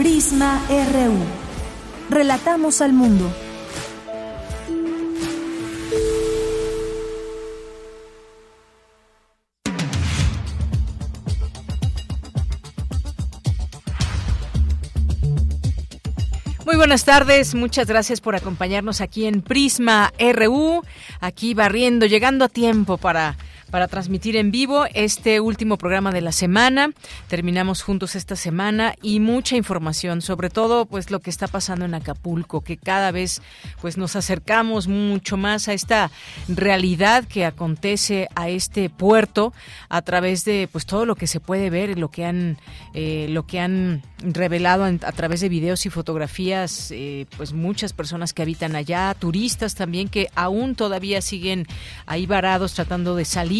Prisma RU. Relatamos al mundo. Muy buenas tardes, muchas gracias por acompañarnos aquí en Prisma RU, aquí barriendo, llegando a tiempo para para transmitir en vivo este último programa de la semana. Terminamos juntos esta semana y mucha información, sobre todo pues lo que está pasando en Acapulco, que cada vez pues nos acercamos mucho más a esta realidad que acontece a este puerto a través de pues todo lo que se puede ver, lo que han eh, lo que han revelado a través de videos y fotografías, eh, pues muchas personas que habitan allá, turistas también que aún todavía siguen ahí varados tratando de salir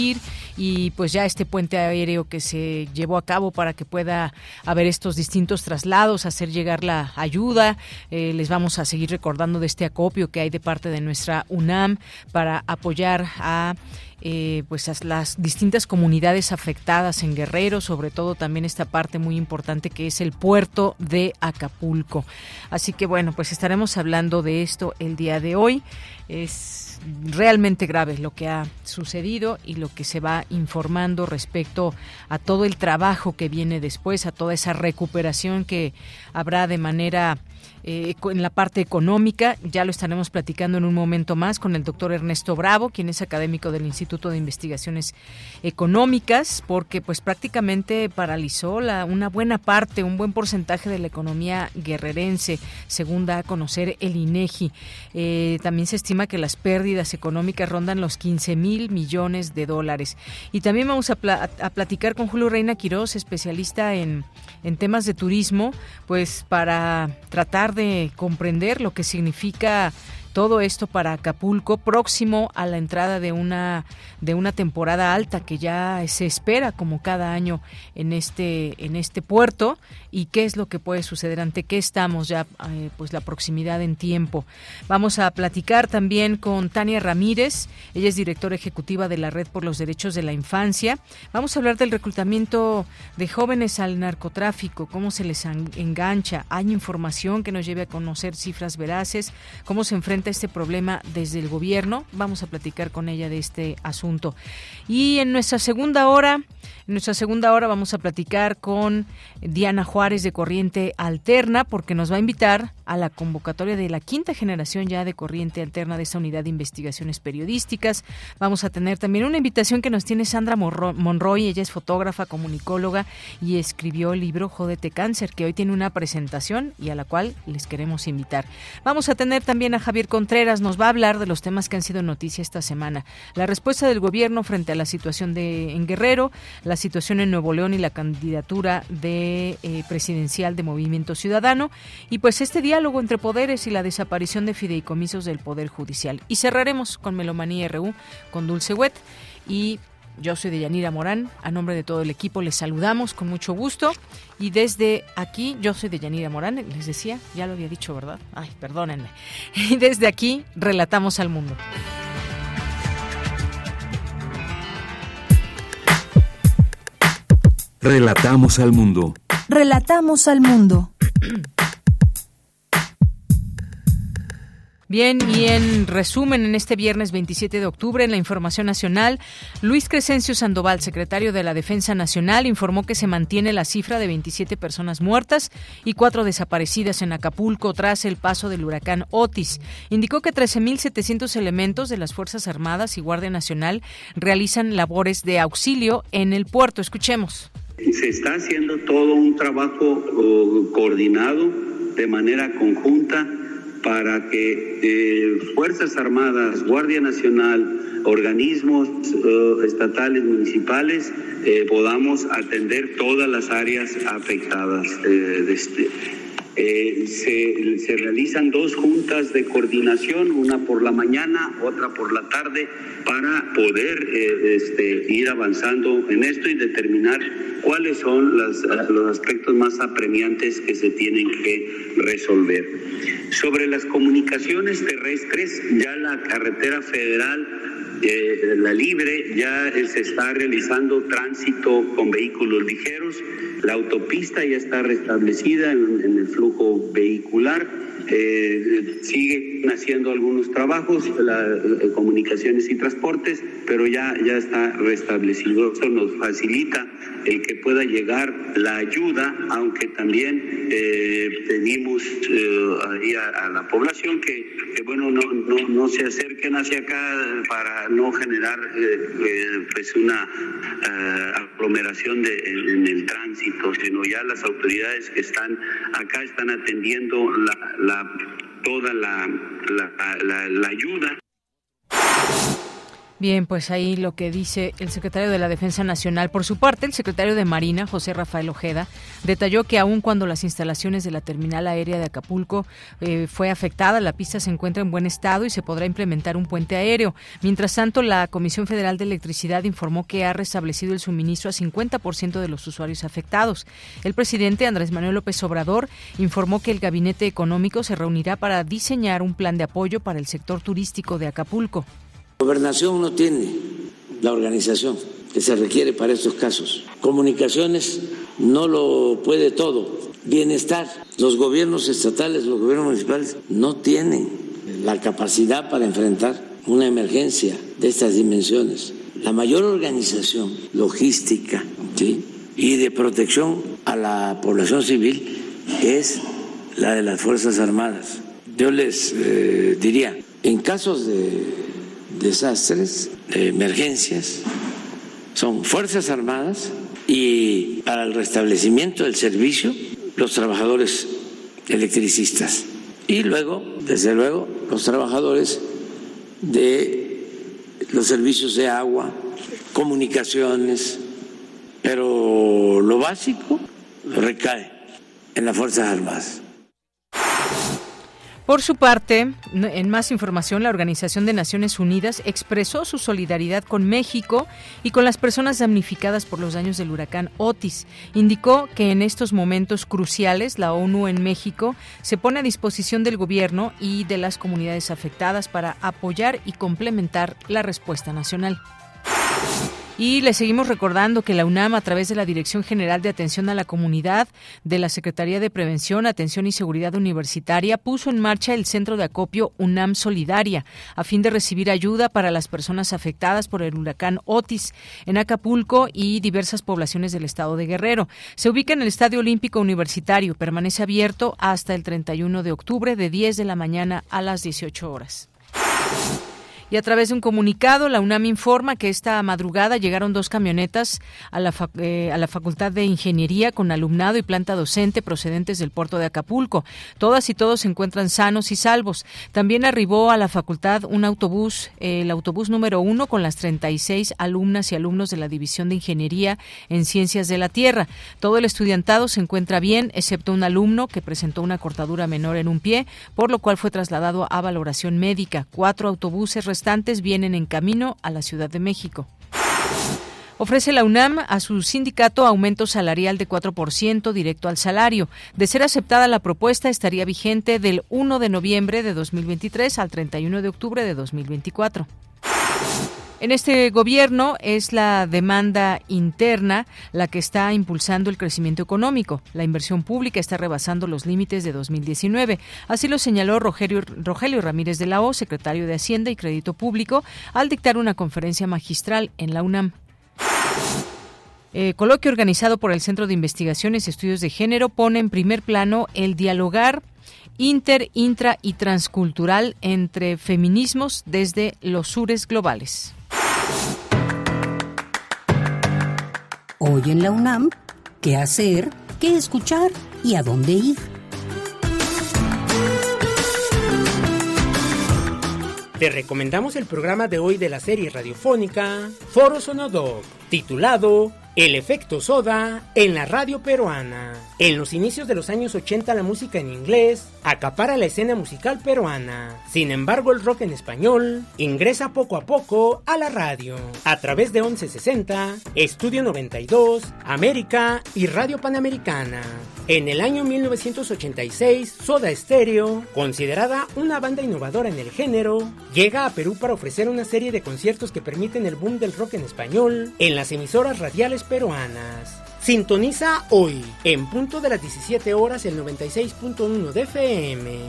y pues ya este puente aéreo que se llevó a cabo para que pueda haber estos distintos traslados, hacer llegar la ayuda. Eh, les vamos a seguir recordando de este acopio que hay de parte de nuestra UNAM para apoyar a eh, pues a las distintas comunidades afectadas en Guerrero, sobre todo también esta parte muy importante que es el puerto de Acapulco. Así que bueno, pues estaremos hablando de esto el día de hoy. Es realmente grave lo que ha sucedido y lo que se va informando respecto a todo el trabajo que viene después, a toda esa recuperación que habrá de manera eh, en la parte económica. Ya lo estaremos platicando en un momento más con el doctor Ernesto Bravo, quien es académico del Instituto de Investigaciones Económicas, porque pues prácticamente paralizó la, una buena parte, un buen porcentaje de la economía guerrerense, según da a conocer el INEGI. Eh, también se estima que las pérdidas económicas rondan los 15 mil millones de dólares. Y también vamos a, platicar con Julio Reina Quiroz, especialista en, en temas de turismo, pues para tratar de comprender lo que significa todo esto para Acapulco próximo a la entrada de una de una temporada alta que ya se espera como cada año en este en este puerto y qué es lo que puede suceder ante qué estamos ya eh, pues la proximidad en tiempo. Vamos a platicar también con Tania Ramírez, ella es directora ejecutiva de la Red por los Derechos de la Infancia. Vamos a hablar del reclutamiento de jóvenes al narcotráfico, cómo se les engancha, hay información que nos lleve a conocer cifras veraces, cómo se enfrenta este problema desde el gobierno. Vamos a platicar con ella de este asunto. Y en nuestra segunda hora, en nuestra segunda hora vamos a platicar con Diana Juárez de Corriente Alterna porque nos va a invitar a la convocatoria de la quinta generación ya de Corriente Alterna de esta unidad de investigaciones periodísticas. Vamos a tener también una invitación que nos tiene Sandra Monroy, ella es fotógrafa, comunicóloga y escribió el libro Jódete Cáncer, que hoy tiene una presentación y a la cual les queremos invitar. Vamos a tener también a Javier Contreras, nos va a hablar de los temas que han sido noticia esta semana. La respuesta del gobierno frente a la situación de en Guerrero, la situación en Nuevo León y la candidatura de eh, presidencial de Movimiento Ciudadano y pues este diálogo entre poderes y la desaparición de fideicomisos del Poder Judicial. Y cerraremos con Melomanía RU con Dulce Wet y yo soy Deyanira Morán. A nombre de todo el equipo les saludamos con mucho gusto. Y desde aquí, yo soy Deyanira Morán, les decía, ya lo había dicho, ¿verdad? Ay, perdónenme. Y desde aquí, relatamos al mundo. Relatamos al mundo. Relatamos al mundo. Bien, y en resumen, en este viernes 27 de octubre, en la Información Nacional, Luis Crescencio Sandoval, secretario de la Defensa Nacional, informó que se mantiene la cifra de 27 personas muertas y cuatro desaparecidas en Acapulco tras el paso del huracán Otis. Indicó que 13.700 elementos de las Fuerzas Armadas y Guardia Nacional realizan labores de auxilio en el puerto. Escuchemos. Se está haciendo todo un trabajo coordinado de manera conjunta para que eh, Fuerzas Armadas, Guardia Nacional, organismos eh, estatales, municipales, eh, podamos atender todas las áreas afectadas. de este. Se, se, realizan dos juntas de coordinación, una por la mañana, otra por la tarde, para poder este, ir avanzando en esto y determinar cuáles son las, los aspectos más apremiantes que se tienen que resolver. Sobre las comunicaciones terrestres, ya la carretera federal eh, la libre ya se está realizando tránsito con vehículos ligeros, la autopista ya está restablecida en, en el flujo vehicular eh, siguen haciendo algunos trabajos, la, eh, comunicaciones y transportes, pero ya, ya está restablecido. Eso nos facilita el que pueda llegar la ayuda, aunque también eh, pedimos eh, ahí a, la población que, bueno, no, no, no, se acerquen hacia acá para no generar pues una aglomeración de, en, el tránsito, sino ya las autoridades que están acá están atendiendo la toda la, la, la ayuda Bien, pues ahí lo que dice el secretario de la Defensa Nacional. Por su parte, el secretario de Marina, José Rafael Ojeda, detalló que aun cuando las instalaciones de la terminal aérea de Acapulco eh, fue afectada, la pista se encuentra en buen estado y se podrá implementar un puente aéreo. Mientras tanto, la Comisión Federal de Electricidad informó que ha restablecido el suministro a 50% de los usuarios afectados. El presidente Andrés Manuel López Obrador informó que el gabinete económico se reunirá para diseñar un plan de apoyo para el sector turístico de Acapulco. Gobernación no tiene la organización que se requiere para estos casos. Comunicaciones no lo puede todo. Bienestar. Los gobiernos estatales, los gobiernos municipales no tienen la capacidad para enfrentar una emergencia de estas dimensiones. La mayor organización logística y de protección a la población civil es la de las Fuerzas Armadas. Yo les eh, diría, en casos de desastres, de emergencias, son Fuerzas Armadas y para el restablecimiento del servicio los trabajadores electricistas. Y luego, desde luego, los trabajadores de los servicios de agua, comunicaciones, pero lo básico recae en las Fuerzas Armadas. Por su parte, en más información, la Organización de Naciones Unidas expresó su solidaridad con México y con las personas damnificadas por los daños del huracán Otis. Indicó que en estos momentos cruciales la ONU en México se pone a disposición del gobierno y de las comunidades afectadas para apoyar y complementar la respuesta nacional. Y le seguimos recordando que la UNAM, a través de la Dirección General de Atención a la Comunidad de la Secretaría de Prevención, Atención y Seguridad Universitaria, puso en marcha el Centro de Acopio UNAM Solidaria, a fin de recibir ayuda para las personas afectadas por el huracán Otis en Acapulco y diversas poblaciones del estado de Guerrero. Se ubica en el Estadio Olímpico Universitario, permanece abierto hasta el 31 de octubre de 10 de la mañana a las 18 horas. Y a través de un comunicado, la UNAM informa que esta madrugada llegaron dos camionetas a la, eh, a la Facultad de Ingeniería con alumnado y planta docente procedentes del puerto de Acapulco. Todas y todos se encuentran sanos y salvos. También arribó a la facultad un autobús, el autobús número uno, con las 36 alumnas y alumnos de la División de Ingeniería en Ciencias de la Tierra. Todo el estudiantado se encuentra bien, excepto un alumno que presentó una cortadura menor en un pie, por lo cual fue trasladado a valoración médica. Cuatro autobuses vienen en camino a la Ciudad de México. Ofrece la UNAM a su sindicato aumento salarial de 4% directo al salario. De ser aceptada la propuesta, estaría vigente del 1 de noviembre de 2023 al 31 de octubre de 2024. En este gobierno es la demanda interna la que está impulsando el crecimiento económico. La inversión pública está rebasando los límites de 2019. Así lo señaló Rogelio, Ramírez de la O, secretario de Hacienda y Crédito Público, al dictar una conferencia magistral en la UNAM. Eh, coloquio organizado por el Centro de Investigaciones y Estudios de Género pone en primer plano el dialogar inter, intra y transcultural entre feminismos desde los sures globales. Hoy en la UNAM, ¿qué hacer, qué escuchar y a dónde ir? Te recomendamos el programa de hoy de la serie radiofónica Foro Sonodog, titulado el efecto soda en la radio peruana. En los inicios de los años 80 la música en inglés acapara la escena musical peruana. Sin embargo el rock en español ingresa poco a poco a la radio a través de 1160, Estudio 92, América y Radio Panamericana. En el año 1986, Soda Stereo, considerada una banda innovadora en el género, llega a Perú para ofrecer una serie de conciertos que permiten el boom del rock en español en las emisoras radiales peruanas. Sintoniza hoy, en punto de las 17 horas, el 96.1 de FM.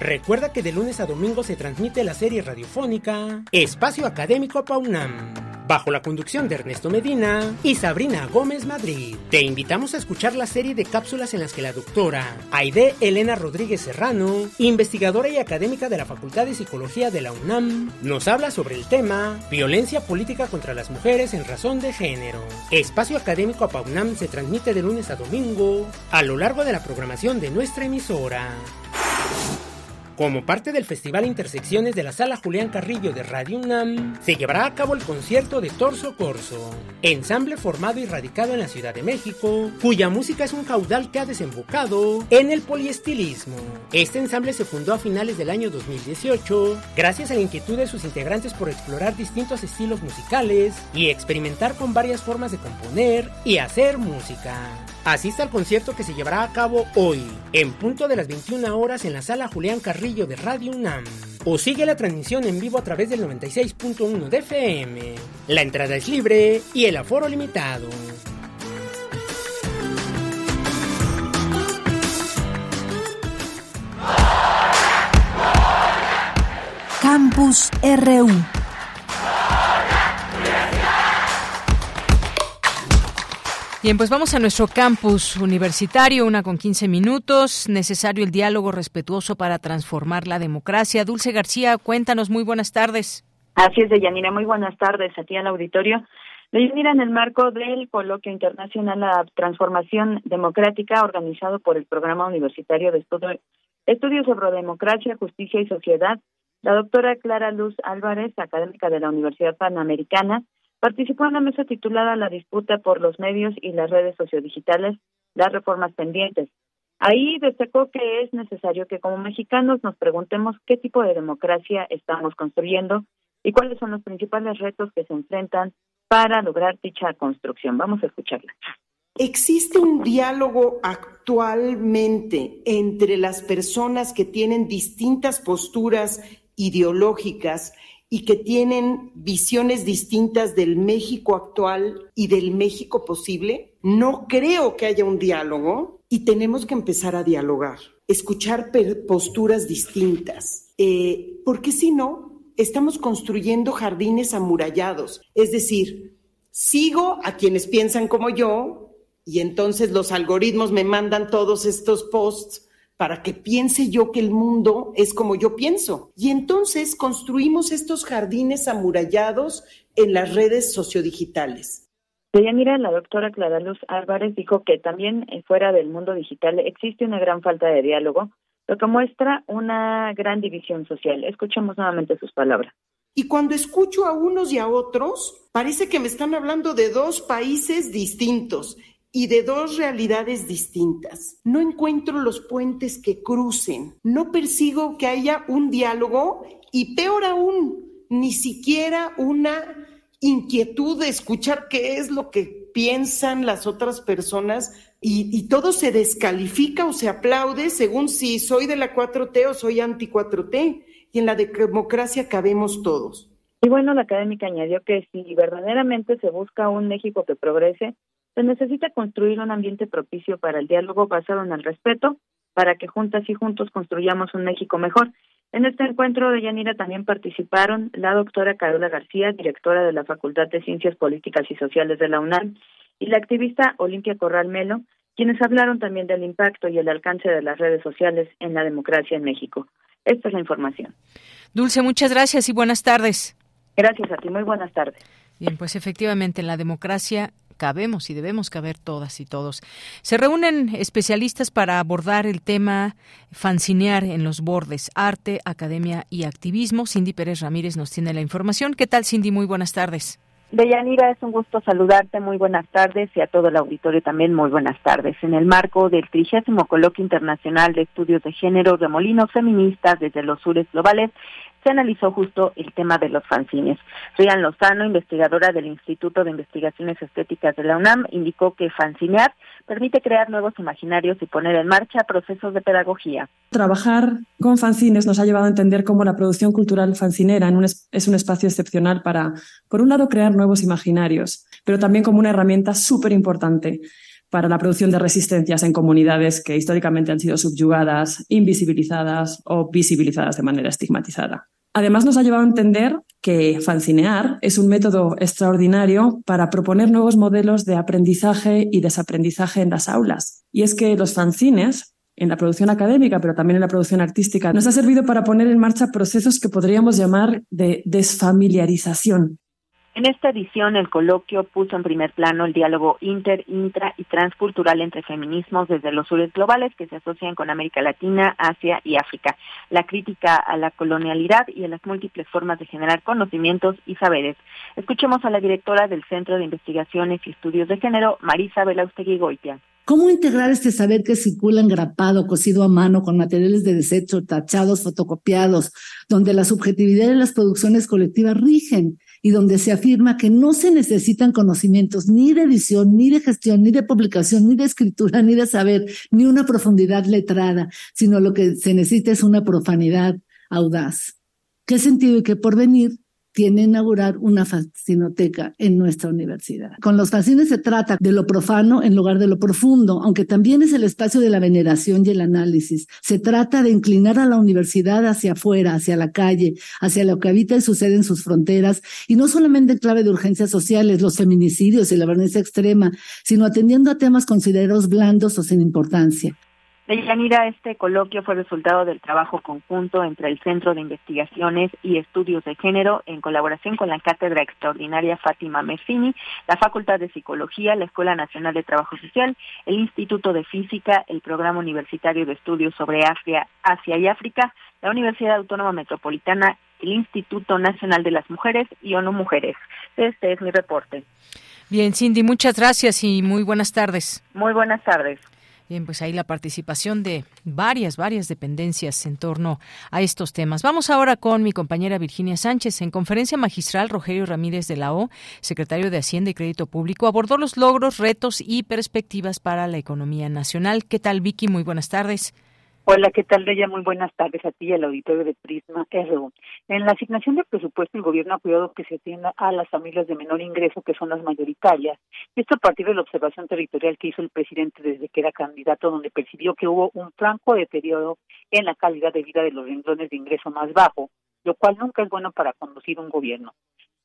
Recuerda que de lunes a domingo se transmite la serie radiofónica Espacio Académico Paunam bajo la conducción de Ernesto Medina y Sabrina Gómez Madrid. Te invitamos a escuchar la serie de cápsulas en las que la doctora Aide Elena Rodríguez Serrano, investigadora y académica de la Facultad de Psicología de la UNAM, nos habla sobre el tema Violencia política contra las mujeres en razón de género. Espacio Académico PAUNAM se transmite de lunes a domingo a lo largo de la programación de nuestra emisora. Como parte del Festival Intersecciones de la Sala Julián Carrillo de Radio UNAM, se llevará a cabo el concierto de Torso Corso, ensamble formado y radicado en la Ciudad de México, cuya música es un caudal que ha desembocado en el poliestilismo. Este ensamble se fundó a finales del año 2018, gracias a la inquietud de sus integrantes por explorar distintos estilos musicales y experimentar con varias formas de componer y hacer música. Asista al concierto que se llevará a cabo hoy, en punto de las 21 horas en la Sala Julián Carrillo de Radio UNAM. O sigue la transmisión en vivo a través del 96.1 de FM. La entrada es libre y el aforo limitado. Campus RU Bien, pues vamos a nuestro campus universitario, una con 15 minutos. Necesario el diálogo respetuoso para transformar la democracia. Dulce García, cuéntanos, muy buenas tardes. Así es, Deyanira, muy buenas tardes a ti al auditorio. Deyanira, en el marco del coloquio internacional La Transformación Democrática, organizado por el Programa Universitario de Estudios sobre Democracia, Justicia y Sociedad, la doctora Clara Luz Álvarez, académica de la Universidad Panamericana, Participó en la mesa titulada La disputa por los medios y las redes sociodigitales, las reformas pendientes. Ahí destacó que es necesario que como mexicanos nos preguntemos qué tipo de democracia estamos construyendo y cuáles son los principales retos que se enfrentan para lograr dicha construcción. Vamos a escucharla. ¿Existe un diálogo actualmente entre las personas que tienen distintas posturas ideológicas y que tienen visiones distintas del México actual y del México posible, no creo que haya un diálogo y tenemos que empezar a dialogar, escuchar posturas distintas, eh, porque si no, estamos construyendo jardines amurallados, es decir, sigo a quienes piensan como yo y entonces los algoritmos me mandan todos estos posts para que piense yo que el mundo es como yo pienso. Y entonces construimos estos jardines amurallados en las redes sociodigitales. mira, la doctora Clara Luz Álvarez dijo que también eh, fuera del mundo digital existe una gran falta de diálogo, lo que muestra una gran división social. Escuchemos nuevamente sus palabras. Y cuando escucho a unos y a otros, parece que me están hablando de dos países distintos y de dos realidades distintas. No encuentro los puentes que crucen, no persigo que haya un diálogo y peor aún, ni siquiera una inquietud de escuchar qué es lo que piensan las otras personas y, todo se descalifica o se aplaude según si soy de la 4T o soy anti 4T. Y en la democracia cabemos todos. Y bueno, la académica añadió que si verdaderamente se busca un México que progrese, se necesita construir un ambiente propicio para el diálogo basado en el respeto, para que juntas y juntos construyamos un México mejor. En este encuentro de Yanira también participaron la doctora Carola García, directora de la Facultad de Ciencias Políticas y Sociales de la UNAM, y la activista Olimpia Corral Melo, quienes hablaron también del impacto y el alcance de las redes sociales en la democracia en México. Esta es la información. Dulce, muchas gracias y buenas tardes. Gracias a ti, muy buenas tardes. Bien, pues efectivamente en la democracia cabemos y debemos caber todas y todos. Se reúnen especialistas para abordar el tema fancinear en los bordes, arte, academia y activismo. Cindy Pérez Ramírez nos tiene la información. ¿Qué tal, Cindy? Muy buenas tardes. Deyanira, es un gusto saludarte. Muy buenas tardes y a todo el auditorio también muy buenas tardes. En el marco del trigésimo coloquio internacional de estudios de género de molinos feministas desde los sures globales, se analizó justo el tema de los fanzines. Rian Lozano, investigadora del Instituto de Investigaciones Estéticas de la UNAM, indicó que fanzinear permite crear nuevos imaginarios y poner en marcha procesos de pedagogía. Trabajar con fanzines nos ha llevado a entender cómo la producción cultural fancinera es un espacio excepcional para, por un lado, crear nuevos imaginarios, pero también como una herramienta súper importante para la producción de resistencias en comunidades que históricamente han sido subyugadas, invisibilizadas o visibilizadas de manera estigmatizada. Además, nos ha llevado a entender que fanzinear es un método extraordinario para proponer nuevos modelos de aprendizaje y desaprendizaje en las aulas. Y es que los fanzines, en la producción académica, pero también en la producción artística, nos ha servido para poner en marcha procesos que podríamos llamar de desfamiliarización en esta edición, el coloquio puso en primer plano el diálogo inter, intra y transcultural entre feminismos desde los sures globales que se asocian con América Latina, Asia y África, la crítica a la colonialidad y a las múltiples formas de generar conocimientos y saberes. Escuchemos a la directora del Centro de Investigaciones y Estudios de Género, Marisa Belaustegui Goitia. ¿Cómo integrar este saber que circula engrapado, cosido a mano, con materiales de desecho, tachados, fotocopiados, donde la subjetividad de las producciones colectivas rigen y donde se afirma que no se necesitan conocimientos ni de edición, ni de gestión, ni de publicación, ni de escritura, ni de saber, ni una profundidad letrada, sino lo que se necesita es una profanidad audaz. ¿Qué sentido y qué porvenir tiene inaugurar una fascinoteca en nuestra universidad. Con los fascines se trata de lo profano en lugar de lo profundo, aunque también es el espacio de la veneración y el análisis. Se trata de inclinar a la universidad hacia afuera, hacia la calle, hacia lo que habita y sucede en sus fronteras, y no solamente en clave de urgencias sociales, los feminicidios y la violencia extrema, sino atendiendo a temas considerados blandos o sin importancia. Deyanira, este coloquio fue resultado del trabajo conjunto entre el Centro de Investigaciones y Estudios de Género en colaboración con la Cátedra Extraordinaria Fátima Mercini, la Facultad de Psicología, la Escuela Nacional de Trabajo Social, el Instituto de Física, el Programa Universitario de Estudios sobre Asia, Asia y África, la Universidad Autónoma Metropolitana, el Instituto Nacional de las Mujeres y ONU Mujeres. Este es mi reporte. Bien, Cindy, muchas gracias y muy buenas tardes. Muy buenas tardes. Bien, pues ahí la participación de varias, varias dependencias en torno a estos temas. Vamos ahora con mi compañera Virginia Sánchez. En conferencia magistral, Rogelio Ramírez de la O, secretario de Hacienda y Crédito Público, abordó los logros, retos y perspectivas para la economía nacional. ¿Qué tal, Vicky? Muy buenas tardes. Hola, ¿qué tal, Deya? Muy buenas tardes a ti y al auditorio de Prisma RU. En la asignación de presupuesto, el gobierno ha cuidado que se atienda a las familias de menor ingreso, que son las mayoritarias. Esto a partir de la observación territorial que hizo el presidente desde que era candidato, donde percibió que hubo un franco deterioro en la calidad de vida de los renglones de ingreso más bajo, lo cual nunca es bueno para conducir un gobierno.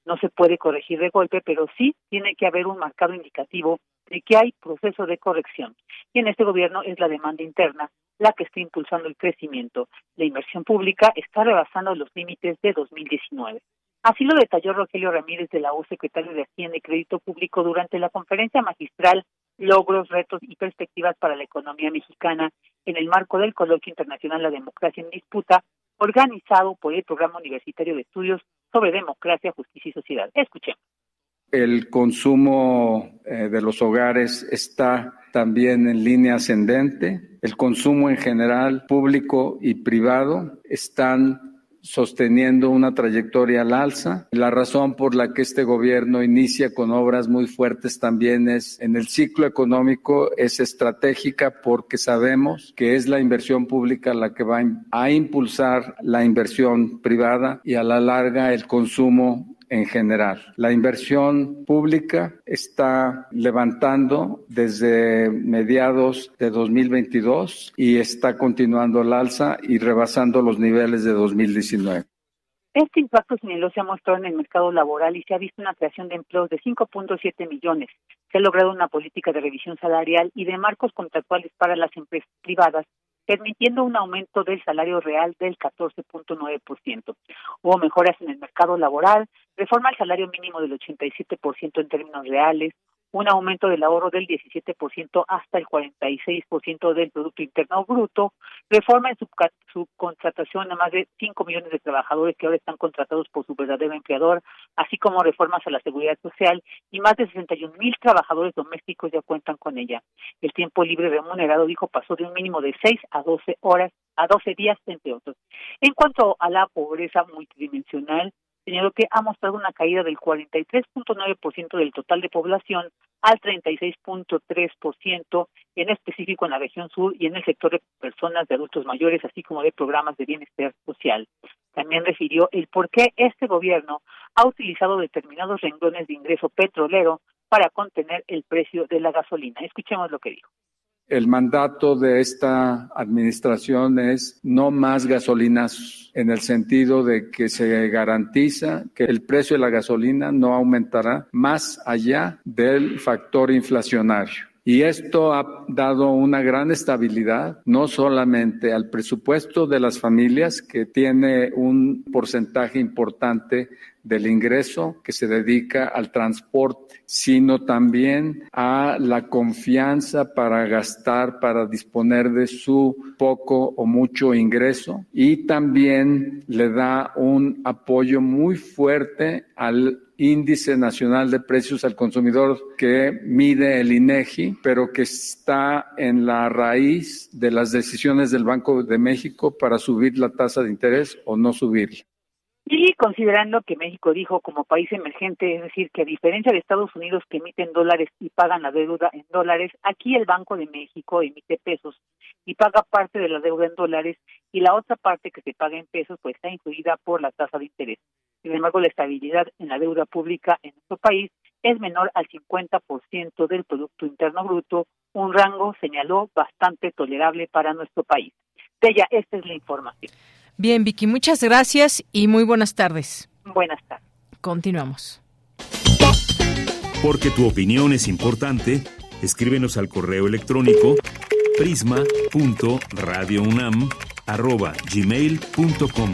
No se puede corregir de golpe, pero sí tiene que haber un marcado indicativo de que hay proceso de corrección. Y en este gobierno es la demanda interna la que está impulsando el crecimiento. La inversión pública está rebasando los límites de 2019. Así lo detalló Rogelio Ramírez de la U, secretario de Hacienda y Crédito Público, durante la conferencia magistral Logros, Retos y Perspectivas para la Economía Mexicana en el marco del Coloquio Internacional La Democracia en Disputa, organizado por el Programa Universitario de Estudios sobre Democracia, Justicia y Sociedad. Escuchemos el consumo eh, de los hogares está también en línea ascendente. El consumo en general, público y privado, están sosteniendo una trayectoria al alza. La razón por la que este gobierno inicia con obras muy fuertes también es en el ciclo económico es estratégica porque sabemos que es la inversión pública la que va a impulsar la inversión privada y a la larga el consumo en general. La inversión pública está levantando desde mediados de 2022 y está continuando el alza y rebasando los niveles de 2019. Este impacto señaló se ha mostrado en el mercado laboral y se ha visto una creación de empleos de 5.7 millones. Se ha logrado una política de revisión salarial y de marcos contractuales para las empresas privadas permitiendo un aumento del salario real del 14.9%. Hubo mejoras en el mercado laboral, reforma al salario mínimo del 87% en términos reales, un aumento del ahorro del 17% hasta el 46% del Producto Interno Bruto, reforma en su contratación a más de 5 millones de trabajadores que ahora están contratados por su verdadero empleador, así como reformas a la seguridad social y más de 61 mil trabajadores domésticos ya cuentan con ella. El tiempo libre remunerado, dijo, pasó de un mínimo de 6 a 12 horas a 12 días, entre otros. En cuanto a la pobreza multidimensional, señaló que ha mostrado una caída del 43.9% del total de población al 36.3%, en específico en la región sur y en el sector de personas de adultos mayores, así como de programas de bienestar social. También refirió el por qué este gobierno ha utilizado determinados renglones de ingreso petrolero para contener el precio de la gasolina. Escuchemos lo que dijo. El mandato de esta administración es no más gasolinas en el sentido de que se garantiza que el precio de la gasolina no aumentará más allá del factor inflacionario. Y esto ha dado una gran estabilidad, no solamente al presupuesto de las familias, que tiene un porcentaje importante del ingreso que se dedica al transporte, sino también a la confianza para gastar, para disponer de su poco o mucho ingreso. Y también le da un apoyo muy fuerte al índice nacional de precios al consumidor que mide el INEGI, pero que está en la raíz de las decisiones del Banco de México para subir la tasa de interés o no subirla. Y considerando que México dijo como país emergente, es decir, que a diferencia de Estados Unidos que emiten dólares y pagan la deuda en dólares, aquí el Banco de México emite pesos y paga parte de la deuda en dólares y la otra parte que se paga en pesos pues está incluida por la tasa de interés. Sin embargo, la estabilidad en la deuda pública en nuestro país es menor al 50% del Producto Interno Bruto, un rango, señaló, bastante tolerable para nuestro país. Bella, esta es la información. Bien, Vicky, muchas gracias y muy buenas tardes. Buenas tardes. Continuamos. Porque tu opinión es importante, escríbenos al correo electrónico prisma.radiounam@gmail.com.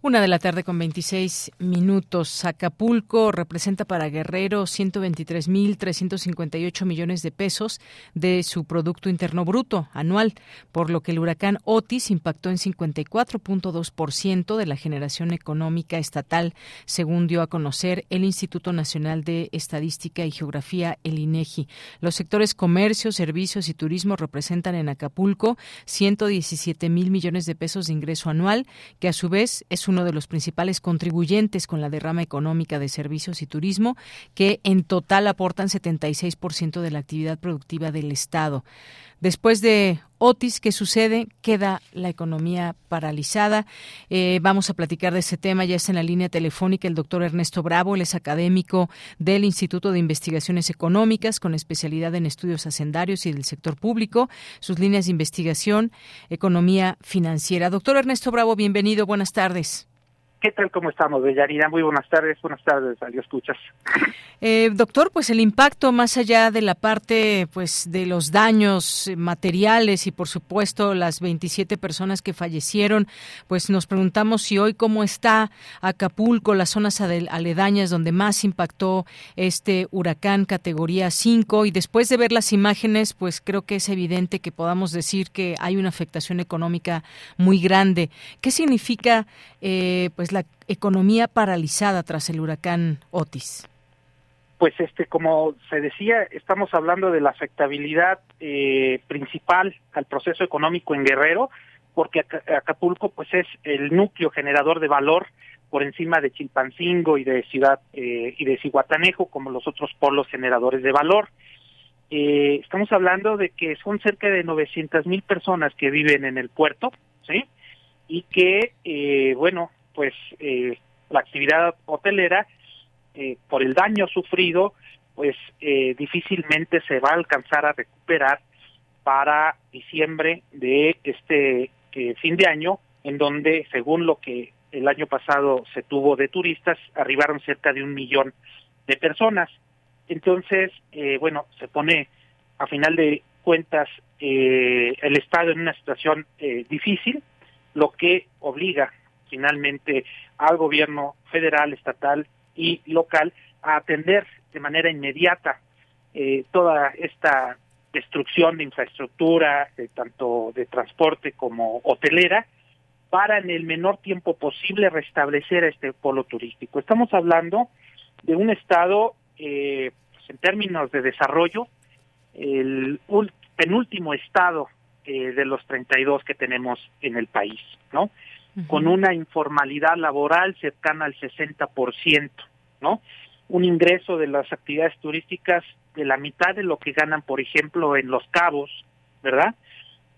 Una de la tarde con 26 minutos. Acapulco representa para Guerrero 123.358 millones de pesos de su Producto Interno Bruto anual, por lo que el huracán Otis impactó en 54.2% de la generación económica estatal, según dio a conocer el Instituto Nacional de Estadística y Geografía, el INEGI. Los sectores comercio, servicios y turismo representan en Acapulco 117 mil millones de pesos de ingreso anual, que a su vez es uno de los principales contribuyentes con la derrama económica de servicios y turismo, que en total aportan 76% de la actividad productiva del Estado. Después de Otis, ¿qué sucede? Queda la economía paralizada. Eh, vamos a platicar de ese tema. Ya está en la línea telefónica el doctor Ernesto Bravo, él es académico del Instituto de Investigaciones Económicas con especialidad en estudios hacendarios y del sector público. Sus líneas de investigación, economía financiera. Doctor Ernesto Bravo, bienvenido. Buenas tardes. ¿Qué tal? ¿Cómo estamos, Bellarina? Muy buenas tardes. Buenas tardes, adiós, escuchas. Eh, doctor, pues el impacto más allá de la parte pues de los daños materiales y por supuesto las 27 personas que fallecieron, pues nos preguntamos si hoy cómo está Acapulco, las zonas aledañas donde más impactó este huracán categoría 5 y después de ver las imágenes, pues creo que es evidente que podamos decir que hay una afectación económica muy grande. ¿Qué significa eh, pues la economía paralizada tras el huracán Otis? pues este como se decía estamos hablando de la afectabilidad eh, principal al proceso económico en Guerrero porque Acapulco pues es el núcleo generador de valor por encima de Chilpancingo y de Ciudad eh, y de Cihuatanejo como los otros polos generadores de valor eh, estamos hablando de que son cerca de 900 mil personas que viven en el puerto sí y que eh, bueno pues eh, la actividad hotelera eh, por el daño sufrido, pues eh, difícilmente se va a alcanzar a recuperar para diciembre de este eh, fin de año, en donde, según lo que el año pasado se tuvo de turistas, arribaron cerca de un millón de personas. Entonces, bueno, se pone a final de cuentas eh, el Estado en una situación eh, difícil, lo que obliga finalmente al gobierno federal, estatal y local a atender de manera inmediata eh, toda esta destrucción de infraestructura, tanto de transporte como hotelera, para en el menor tiempo posible restablecer este polo turístico. Estamos hablando de un estado, eh, pues, en términos de desarrollo, el penúltimo estado eh, de los 32 que tenemos en el país, ¿no? Con una informalidad laboral cercana al 60%, ¿no? Un ingreso de las actividades turísticas de la mitad de lo que ganan, por ejemplo, en Los Cabos, ¿verdad?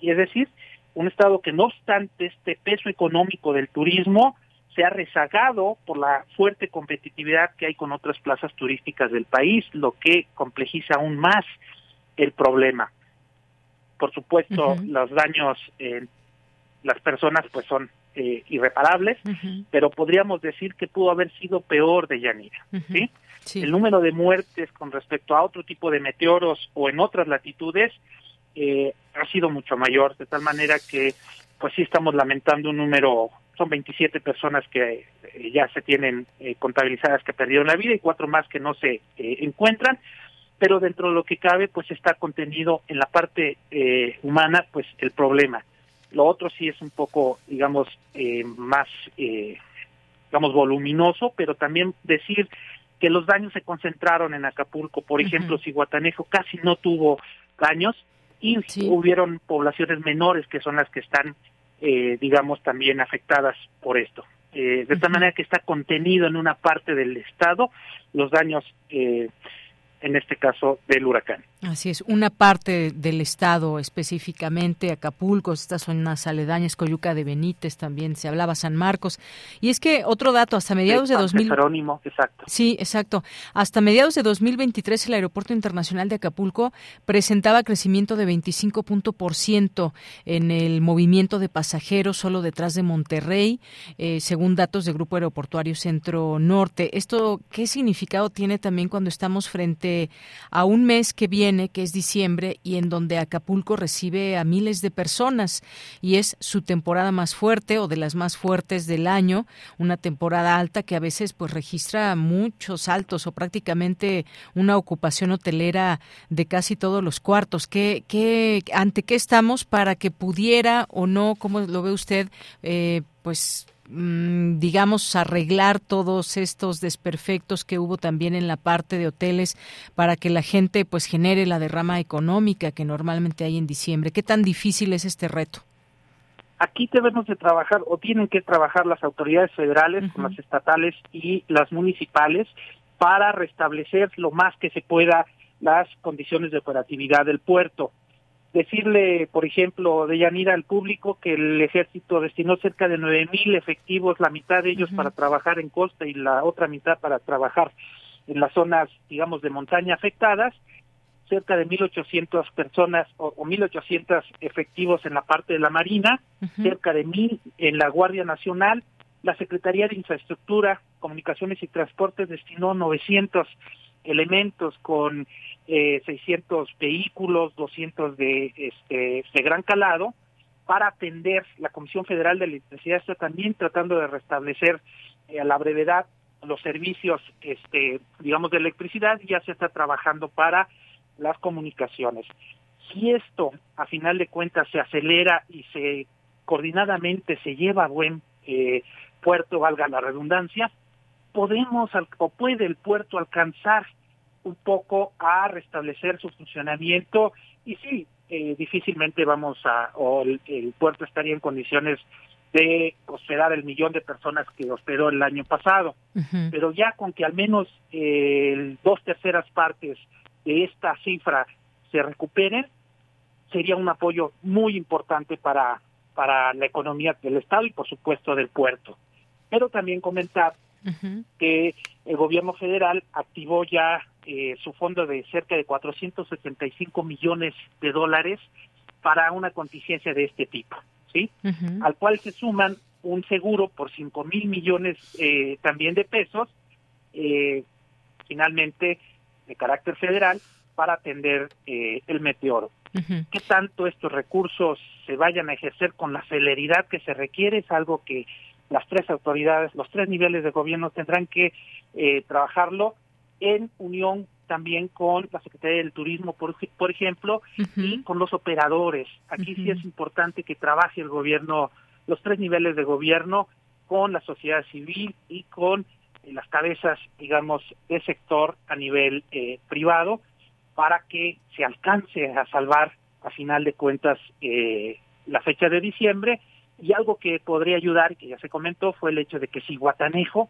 Y es decir, un estado que no obstante este peso económico del turismo se ha rezagado por la fuerte competitividad que hay con otras plazas turísticas del país, lo que complejiza aún más el problema. Por supuesto, los daños en las personas pues son eh, irreparables, pero podríamos decir que pudo haber sido peor de Yanira. ¿sí? El número de muertes con respecto a otro tipo de meteoros o en otras latitudes eh, ha sido mucho mayor, de tal manera que pues sí estamos lamentando un número, son 27 personas que eh, ya se tienen eh, contabilizadas que perdieron la vida y cuatro más que no se encuentran, pero dentro de lo que cabe pues está contenido en la parte humana pues el problema. Lo otro sí es un poco, digamos, más, digamos, voluminoso, pero también decir que los daños se concentraron en Acapulco. Por ejemplo, si Guatanejo casi no tuvo daños, y hubieron poblaciones menores que son las que están, eh, digamos, también afectadas por esto. Eh, de esta manera que está contenido en una parte del estado los daños eh, en este caso del huracán. Así es, una parte del estado específicamente, Acapulco, estas zonas aledañas, Coyuca de Benítez también, se hablaba San Marcos. Y es que otro dato, hasta mediados de 2000... exacto. Sí, exacto. Hasta mediados de 2023 el Aeropuerto Internacional de Acapulco presentaba crecimiento de 25% en el movimiento de pasajeros solo detrás de Monterrey, eh, según datos del Grupo Aeroportuario Centro Norte. ¿Esto qué significado tiene también cuando estamos frente a un mes que viene que es diciembre, y en donde Acapulco recibe a miles de personas y es su temporada más fuerte o de las más fuertes del año, una temporada alta que a veces pues registra muchos altos o prácticamente una ocupación hotelera de casi todos los cuartos. ¿Qué, qué, ¿Ante qué estamos para que pudiera o no, como lo ve usted, eh, pues digamos, arreglar todos estos desperfectos que hubo también en la parte de hoteles para que la gente pues genere la derrama económica que normalmente hay en diciembre. ¿Qué tan difícil es este reto? Aquí debemos de trabajar o tienen que trabajar las autoridades federales con las estatales y las municipales para restablecer lo más que se pueda las condiciones de operatividad del puerto decirle, por ejemplo, de Yanira al público que el ejército destinó cerca de nueve mil efectivos, la mitad de ellos para trabajar en costa y la otra mitad para trabajar en las zonas, digamos, de montaña afectadas, cerca de 1.800 personas o, mil 1.800 efectivos en la parte de la Marina, cerca de mil en la Guardia Nacional, la Secretaría de Infraestructura, Comunicaciones y Transportes destinó 900 elementos con eh, 600 vehículos, 200 de, este, de gran calado, para atender la Comisión Federal de Electricidad está también tratando de restablecer eh, a la brevedad los servicios, este, digamos, de electricidad y ya se está trabajando para las comunicaciones. Si esto, a final de cuentas, se acelera y se coordinadamente se lleva a buen eh, puerto, valga la redundancia, podemos o puede el puerto alcanzar un poco a restablecer su funcionamiento y sí, eh, difícilmente vamos a, o el, puerto estaría en condiciones de hospedar el millón de personas que hospedó el año pasado, pero ya con que al menos eh, dos terceras partes de esta cifra se recuperen, sería un apoyo muy importante para, para la economía del Estado y por supuesto del puerto. Pero también comentar que el gobierno federal activó ya eh, su fondo de cerca de 475 millones de dólares para una contingencia de este tipo, ¿sí? Al cual se suman un seguro por 5 mil millones eh, también de pesos, eh, finalmente de carácter federal, para atender el meteoro. qué tanto estos recursos se vayan a ejercer con la celeridad que se requiere es algo que las tres autoridades, los tres niveles de gobierno tendrán que eh, trabajarlo en unión también con la Secretaría del Turismo, por, por ejemplo, y con los operadores. Aquí sí es importante que trabaje el gobierno, los tres niveles de gobierno, con la sociedad civil y con eh, las cabezas, digamos, de sector a nivel eh, privado, para que se alcance a salvar, a final de cuentas, eh, la fecha de diciembre. Y algo que podría ayudar, que ya se comentó, fue el hecho de que si Guatanejo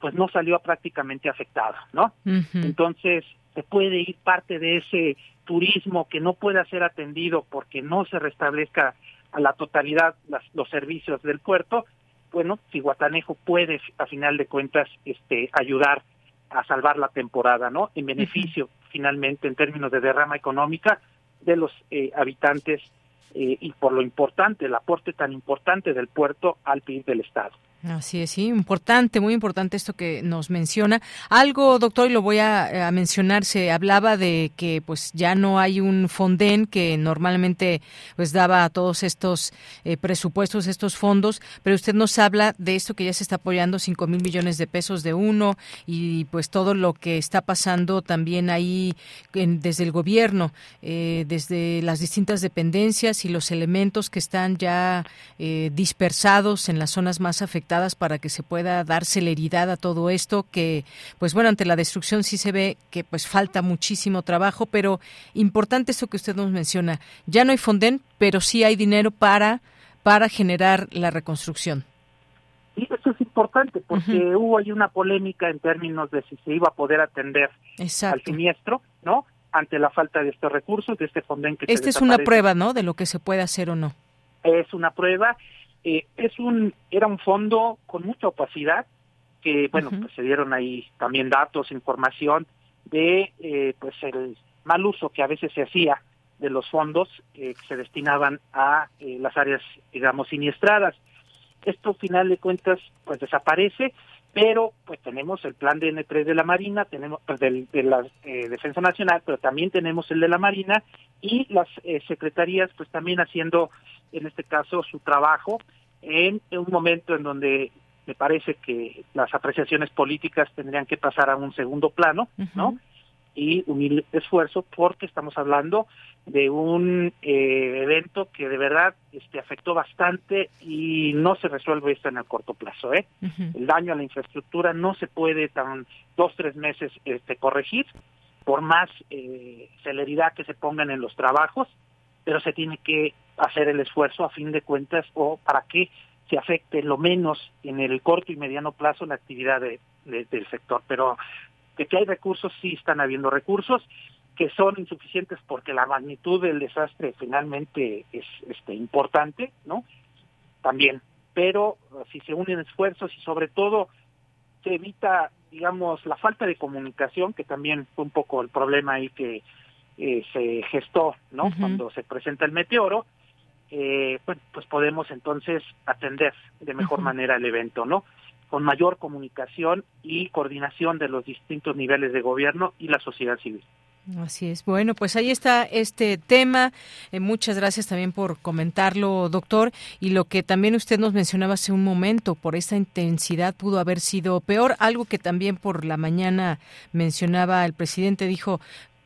pues no salió prácticamente afectado, ¿no? Entonces, se puede ir parte de ese turismo que no pueda ser atendido porque no se restablezca a la totalidad los servicios del puerto, bueno, si Guatanejo puede a final de cuentas este ayudar a salvar la temporada, ¿no? En beneficio finalmente en términos de derrama económica de los eh, habitantes eh, y por lo importante, el aporte tan importante del puerto al PIB del Estado. Así es, sí, importante, muy importante esto que nos menciona. Algo, doctor, y lo voy a, mencionar, se hablaba de que pues ya no hay un Fonden que normalmente pues daba a todos estos eh, presupuestos, estos fondos, pero usted nos habla de esto que ya se está apoyando, cinco mil millones de pesos de uno y pues todo lo que está pasando también ahí desde el gobierno, eh, desde las distintas dependencias y los elementos que están ya eh, dispersados en las zonas más afectadas para que se pueda dar celeridad a todo esto que pues bueno ante la destrucción sí se ve que pues falta muchísimo trabajo pero importante esto que usted nos menciona. Ya no hay Fonden pero sí hay dinero para para generar la reconstrucción. Y eso es importante porque hubo ahí una polémica en términos de si se iba a poder atender al siniestro no ante la falta de estos recursos de este Fonden que esta es una prueba no de lo que se puede hacer o no. Es una prueba eh, es un era un fondo con mucha opacidad que bueno pues se dieron ahí también datos información de eh, pues el mal uso que a veces se hacía de los fondos eh, que se destinaban a las áreas digamos siniestradas. Esto final de cuentas pues desaparece pero pues tenemos el plan de N3 de la Marina, tenemos pues, del, de la Defensa Nacional, pero también tenemos el de la Marina y las secretarías pues también haciendo en este caso su trabajo en un momento en donde me parece que las apreciaciones políticas tendrían que pasar a un segundo plano, ¿no? Y unir esfuerzo porque estamos hablando de un eh, evento que de verdad este, afectó bastante y no se resuelve esto en el corto plazo. ¿eh? El daño a la infraestructura no se puede tan dos, tres meses este, corregir, por más eh, celeridad que se pongan en los trabajos, pero se tiene que hacer el esfuerzo a fin de cuentas o para que se afecte lo menos en el corto y mediano plazo la actividad del sector. Pero de que hay recursos, sí están habiendo recursos que son insuficientes porque la magnitud del desastre finalmente es este, importante, ¿no? También, pero si se unen esfuerzos y sobre todo se evita, digamos, la falta de comunicación, que también fue un poco el problema ahí que eh, se gestó, ¿no? Cuando se presenta el meteoro, eh, pues, pues, podemos entonces atender de mejor manera el evento, ¿no? Con mayor comunicación y coordinación de los distintos niveles de gobierno y la sociedad civil. Así es. Bueno, pues ahí está este tema. Eh, muchas gracias también por comentarlo, doctor. Y lo que también usted nos mencionaba hace un momento, por esta intensidad pudo haber sido peor. Algo que también por la mañana mencionaba el presidente, dijo,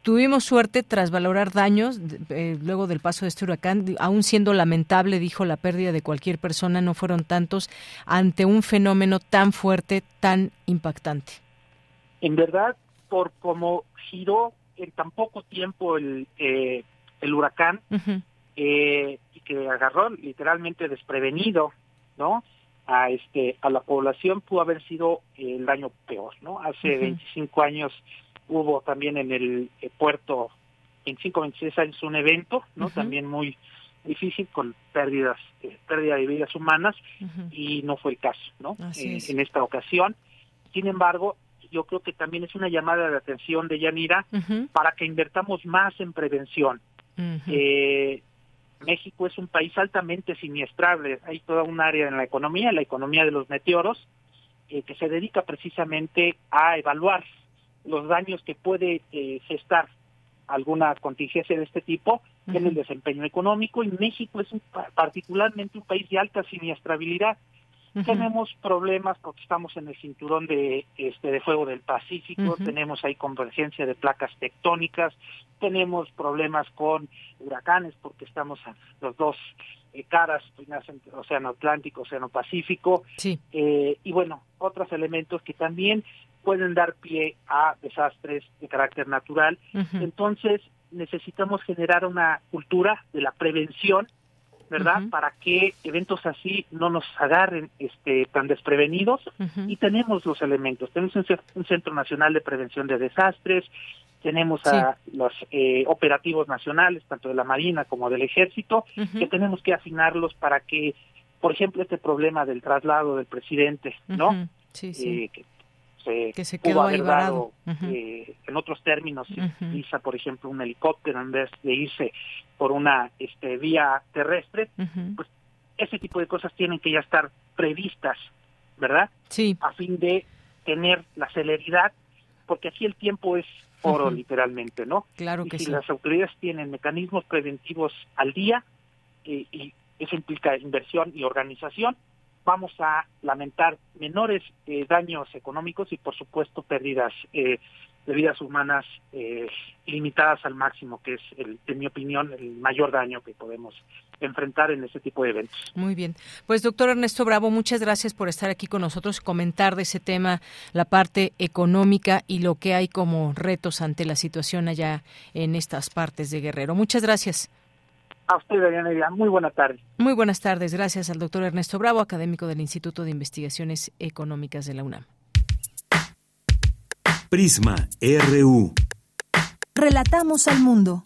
Tuvimos suerte tras valorar daños eh, luego del paso de este huracán, aún siendo lamentable, dijo, la pérdida de cualquier persona, no fueron tantos ante un fenómeno tan fuerte, tan impactante. En verdad, por cómo giró en tan poco tiempo el, eh, el huracán eh, y que agarró literalmente desprevenido, ¿no? A este a la población pudo haber sido el daño peor, ¿no? Hace 25 años hubo también en el eh, puerto en 5 26 años un evento, ¿no? También muy difícil con pérdidas, eh, pérdida de vidas humanas y no fue el caso, ¿no? Eh, en esta ocasión. Sin embargo, yo creo que también es una llamada de atención de Yanira para que invertamos más en prevención. México es un país altamente siniestrable, hay toda un área en la economía, la economía de los meteoros, que se dedica precisamente a evaluar los daños que puede eh, gestar alguna contingencia de este tipo en el desempeño económico. Y México es un, particularmente un país de alta siniestrabilidad. Tenemos problemas porque estamos en el cinturón de este de fuego del Pacífico, tenemos ahí convergencia de placas tectónicas, tenemos problemas con huracanes porque estamos a los dos eh, caras, Océano Atlántico, Océano Pacífico, sí. eh, y bueno, otros elementos que también pueden dar pie a desastres de carácter natural. Entonces, necesitamos generar una cultura de la prevención ¿verdad? Para que eventos así no nos agarren este, tan desprevenidos y tenemos los elementos. Tenemos un, Centro Nacional de Prevención de Desastres, tenemos a los eh, operativos nacionales, tanto de la Marina como del Ejército, que tenemos que afinarlos para que, por ejemplo, este problema del traslado del presidente, ¿no? Sí, sí. Eh, que se quedó ahí varado. Eh, en otros términos, se utiliza, por ejemplo, un helicóptero en vez de irse por una este, vía terrestre, pues ese tipo de cosas tienen que ya estar previstas, ¿verdad? Sí. A fin de tener la celeridad, porque aquí el tiempo es oro, literalmente, ¿no? Claro que si sí. las autoridades tienen mecanismos preventivos al día, eh, y eso implica inversión y organización, vamos a lamentar menores eh, daños económicos y por supuesto pérdidas eh, de vidas humanas eh, limitadas al máximo, que es, el, en mi opinión, el mayor daño que podemos enfrentar en este tipo de eventos. Muy bien. Pues doctor Ernesto Bravo, muchas gracias por estar aquí con nosotros comentar de ese tema, la parte económica y lo que hay como retos ante la situación allá en estas partes de Guerrero. Muchas gracias. A usted, Diana, muy buena tarde. Muy buenas tardes. Gracias al doctor Ernesto Bravo, académico del Instituto de Investigaciones Económicas de la UNAM. Prisma RU. Relatamos al mundo.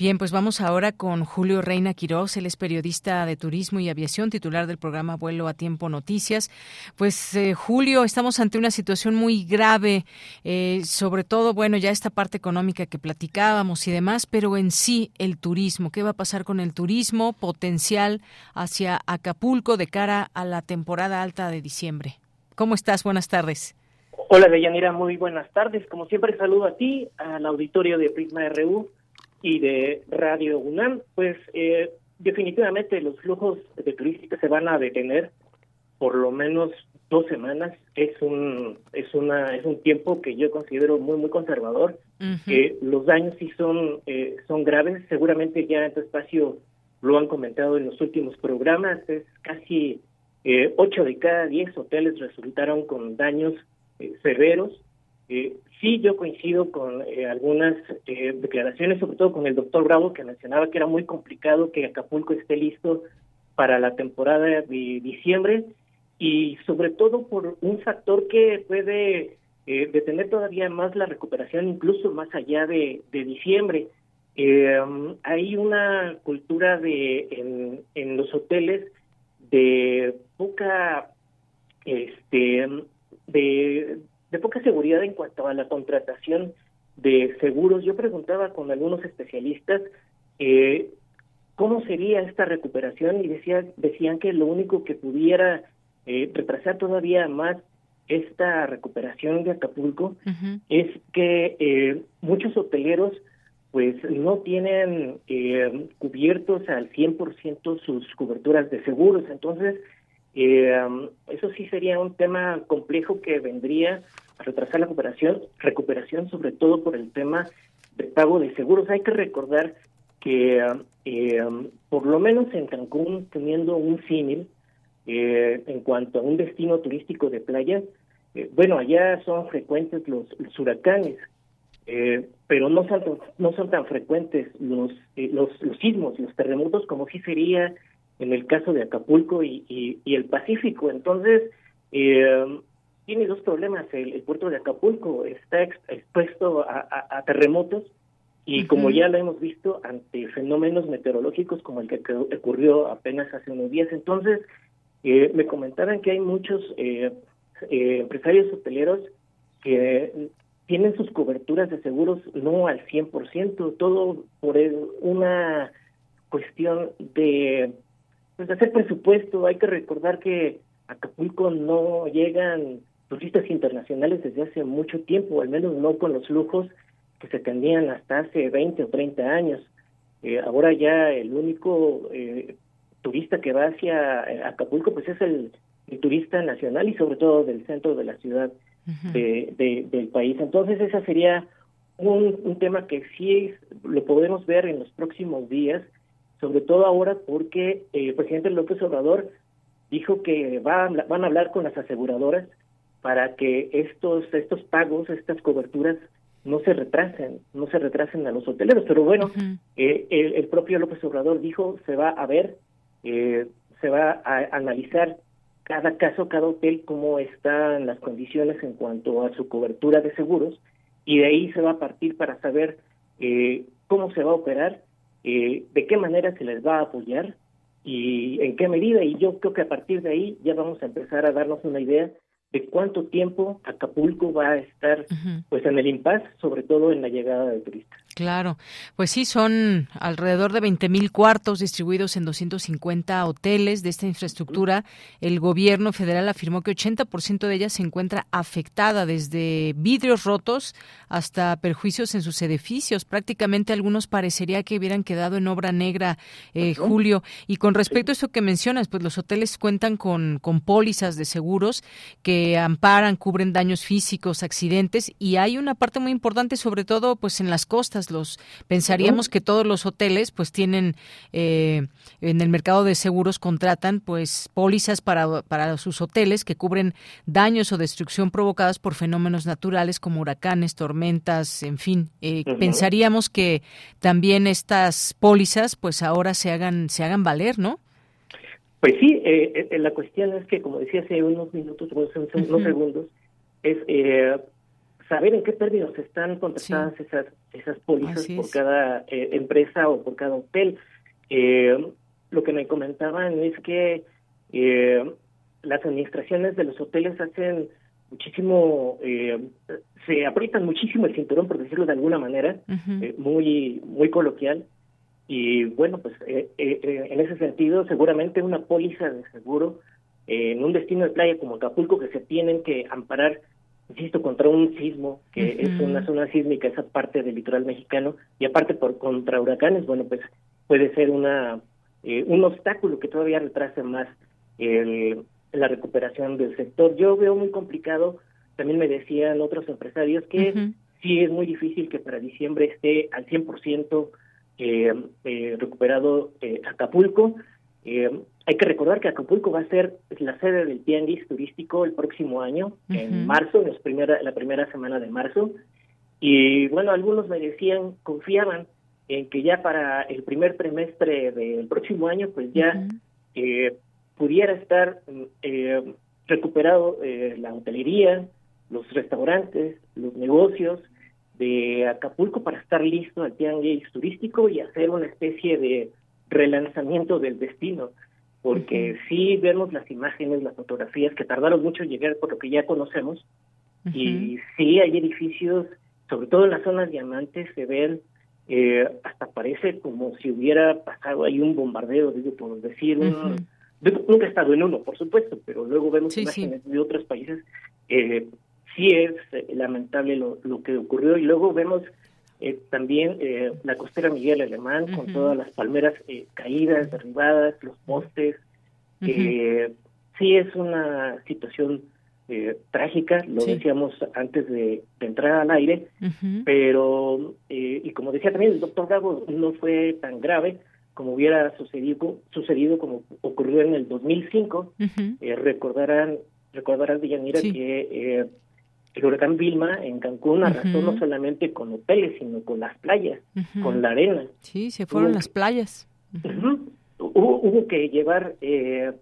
Bien, pues vamos ahora con Julio Reina Quiroz, él es periodista de turismo y aviación, titular del programa Vuelo a Tiempo Noticias. Pues eh, Julio, estamos ante una situación muy grave, eh, sobre todo, bueno, ya esta parte económica que platicábamos y demás, pero en sí el turismo, ¿qué va a pasar con el turismo potencial hacia Acapulco de cara a la temporada alta de diciembre? ¿Cómo estás? Buenas tardes. Hola, Deyanira, muy buenas tardes. Como siempre, saludo a ti, al auditorio de Prisma RU y de Radio UNAM, pues eh, definitivamente los flujos de turistas se van a detener por lo menos dos semanas. Es un es una es un tiempo que yo considero muy muy conservador. Eh, los daños sí son eh, son graves. Seguramente ya en tu espacio lo han comentado en los últimos programas. Es casi eh, ocho de cada diez hoteles resultaron con daños eh, severos. Eh, sí, yo coincido con eh, algunas eh, declaraciones, sobre todo con el doctor Bravo, que mencionaba que era muy complicado que Acapulco esté listo para la temporada de diciembre y sobre todo por un factor que puede eh, detener todavía más la recuperación, incluso más allá de, diciembre. Eh, hay una cultura de en, en los hoteles de poca este de, de poca seguridad en cuanto a la contratación de seguros. Yo preguntaba con algunos especialistas eh, cómo sería esta recuperación y decía, decían que lo único que pudiera eh, retrasar todavía más esta recuperación de Acapulco es que eh, muchos hoteleros pues no tienen eh, cubiertos al 100% sus coberturas de seguros. Entonces, eh, eso sí sería un tema complejo que vendría a retrasar la recuperación, recuperación sobre todo por el tema de pago de seguros. Hay que recordar que eh, por lo menos en Cancún, teniendo un símil eh, en cuanto a un destino turístico de playa, eh, bueno, allá son frecuentes los, los huracanes, eh, pero no son, no son tan frecuentes los, eh, los, los sismos, los terremotos, como sí sería en el caso de Acapulco y, y, y el Pacífico. Entonces, eh, tiene dos problemas. El, el, puerto de Acapulco está ex, expuesto a, a, a, terremotos y uh -huh. como ya lo hemos visto, ante fenómenos meteorológicos como el que ocurrió apenas hace unos días. Entonces, eh, me comentaban que hay muchos eh, eh, empresarios hoteleros que tienen sus coberturas de seguros no al 100%, todo por una cuestión de, pues, hacer presupuesto. Hay que recordar que a Acapulco no llegan turistas internacionales desde hace mucho tiempo, al menos no con los lujos que se tenían hasta hace 20 o 30 años. Eh, ahora ya el único eh, turista que va hacia eh, Acapulco pues es el, turista nacional y sobre todo del centro de la ciudad de, del país. Entonces esa sería un, un tema que sí lo podemos ver en los próximos días, sobre todo ahora porque el presidente López Obrador dijo que va, van a hablar con las aseguradoras para que estos, estos pagos, estas coberturas no se retrasen, no se retrasen a los hoteleros. Pero bueno, eh, el, propio López Obrador dijo, se va a ver, eh, se va a analizar cada caso, cada hotel, cómo están las condiciones en cuanto a su cobertura de seguros, y de ahí se va a partir para saber eh, cómo se va a operar, de qué manera se les va a apoyar y en qué medida. Y yo creo que a partir de ahí ya vamos a empezar a darnos una idea de cuánto tiempo Acapulco va a estar pues en el impas, sobre todo en la llegada de turistas. Claro, pues sí, son alrededor de 20 mil cuartos distribuidos en 250 hoteles de esta infraestructura. El gobierno federal afirmó que 80% de ellas se encuentra afectada, desde vidrios rotos hasta perjuicios en sus edificios. Prácticamente algunos parecería que hubieran quedado en obra negra, eh, Julio. Y con respecto a eso que mencionas, pues los hoteles cuentan con, con pólizas de seguros que amparan, cubren daños físicos, accidentes, y hay una parte muy importante, sobre todo pues en las costas los pensaríamos que todos los hoteles pues tienen eh, en el mercado de seguros contratan pues pólizas para, para sus hoteles que cubren daños o destrucción provocadas por fenómenos naturales como huracanes, tormentas, en fin. Eh, pensaríamos que también estas pólizas pues ahora se hagan se hagan valer, ¿no? Pues sí, eh, la cuestión es que, como decía hace unos minutos, unos, unos segundos, es eh, saber en qué términos están contratadas esas esas pólizas por cada eh, empresa o por cada hotel. Eh, lo que me comentaban es que eh, las administraciones de los hoteles hacen muchísimo, se aprietan muchísimo el cinturón, por decirlo de alguna manera, muy muy coloquial. Y bueno, pues en ese sentido, seguramente una póliza de seguro en un destino de playa como Acapulco que se tienen que amparar insisto, contra un sismo, que es una zona sísmica, esa parte del litoral mexicano, y aparte por contra huracanes, bueno, pues puede ser una eh, un obstáculo que todavía retrase más el, la recuperación del sector. Yo veo muy complicado, también me decían otros empresarios que sí es muy difícil que para diciembre esté al 100% eh, eh, recuperado eh, Acapulco. Hay que recordar que Acapulco va a ser la sede del tianguis turístico el próximo año, en marzo, en primera, la primera semana de marzo. Y bueno, algunos me decían, confiaban en que ya para el primer trimestre del próximo año, pues ya eh, pudiera estar eh, recuperado eh, la hotelería, los restaurantes, los negocios de Acapulco para estar listo al tianguis turístico y hacer una especie de relanzamiento del destino, porque si vemos las imágenes, las fotografías que tardaron mucho en llegar por lo que ya conocemos, y sí hay edificios, sobre todo en las zonas diamantes, se ven, eh, hasta parece como si hubiera pasado ahí un bombardeo, digo, por decir, nunca he estado en uno, por supuesto, pero luego vemos imágenes de otros países, eh, sí es eh, lamentable lo, lo que ocurrió, y luego vemos eh, también eh, la costera Miguel Alemán, con todas las palmeras eh, caídas, derribadas, los postes. sí es una situación trágica, lo decíamos antes de, entrar al aire, pero, y como decía también el doctor Gago, no fue tan grave como hubiera sucedido, sucedido como ocurrió en el 2005. recordarán, recordarán Villanira que el huracán Vilma en Cancún arrasó no solamente con hoteles, sino con las playas, con la arena. Sí, se fueron las playas. hubo, que llevar eh,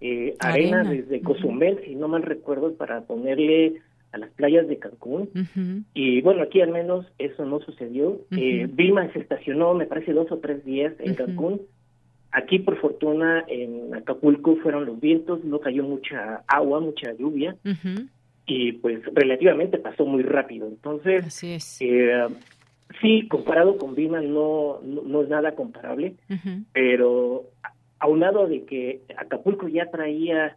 eh, arena, desde Cozumel, si no mal recuerdo, para ponerle a las playas de Cancún. Y bueno, aquí al menos eso no sucedió. eh, Vilma se estacionó, me parece, dos o tres días en Cancún. Aquí, por fortuna, en Acapulco fueron los vientos, no cayó mucha agua, mucha lluvia y pues relativamente pasó muy rápido. Entonces, eh, sí, comparado con Vima no, no, es nada comparable, pero aunado de que Acapulco ya traía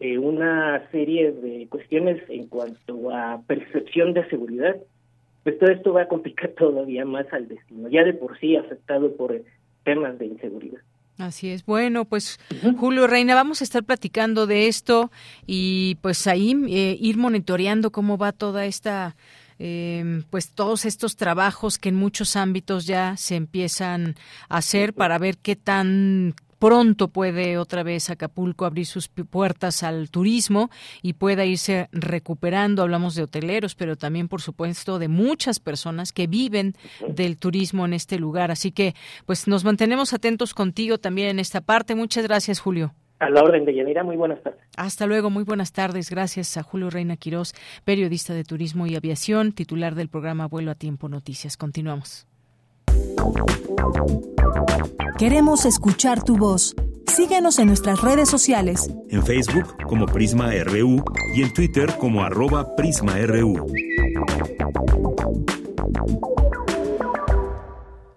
eh, una serie de cuestiones en cuanto a percepción de seguridad, pues todo esto va a complicar todavía más al destino, ya de por sí afectado por temas de inseguridad. Así es. Bueno, pues Julio Reina, vamos a estar platicando de esto y pues ahí eh, ir monitoreando cómo va toda esta eh, pues todos estos trabajos que en muchos ámbitos ya se empiezan a hacer para ver qué tan pronto puede otra vez Acapulco abrir sus puertas al turismo y pueda irse recuperando. Hablamos de hoteleros, pero también, por supuesto, de muchas personas que viven del turismo en este lugar. Así que, pues, nos mantenemos atentos contigo también en esta parte. Muchas gracias, Julio. A la orden de Yanira, muy buenas tardes. Hasta luego, muy buenas tardes. Gracias a Julio Reina Quirós, periodista de turismo y aviación, titular del programa Vuelo a Tiempo Noticias. Continuamos. Queremos escuchar tu voz. Síguenos en nuestras redes sociales. En Facebook como Prisma RU y en Twitter como arroba PrismaRU.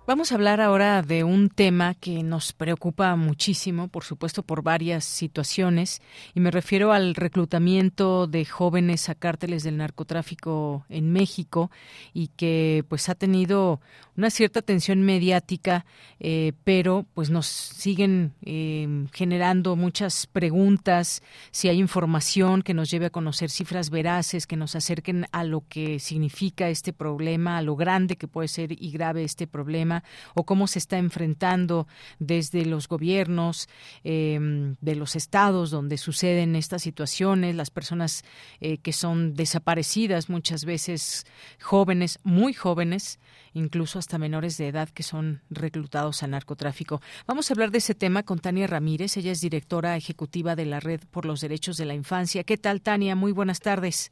Vamos a hablar ahora de un tema que nos preocupa muchísimo, por supuesto, por varias situaciones, y me refiero al reclutamiento de jóvenes a cárteles del narcotráfico en México y que pues ha tenido una cierta atención mediática, eh, pero pues nos siguen eh, generando muchas preguntas, si hay información que nos lleve a conocer cifras veraces, que nos acerquen a lo que significa este problema, a lo grande que puede ser y grave este problema o cómo se está enfrentando desde los gobiernos em, de los estados donde suceden estas situaciones, las personas eh, que son desaparecidas muchas veces jóvenes, muy jóvenes, incluso hasta menores de edad que son reclutados a narcotráfico. Vamos a hablar de ese tema con Tania Ramírez, ella es directora ejecutiva de la Red por los Derechos de la Infancia. ¿Qué tal, Tania? Muy buenas tardes.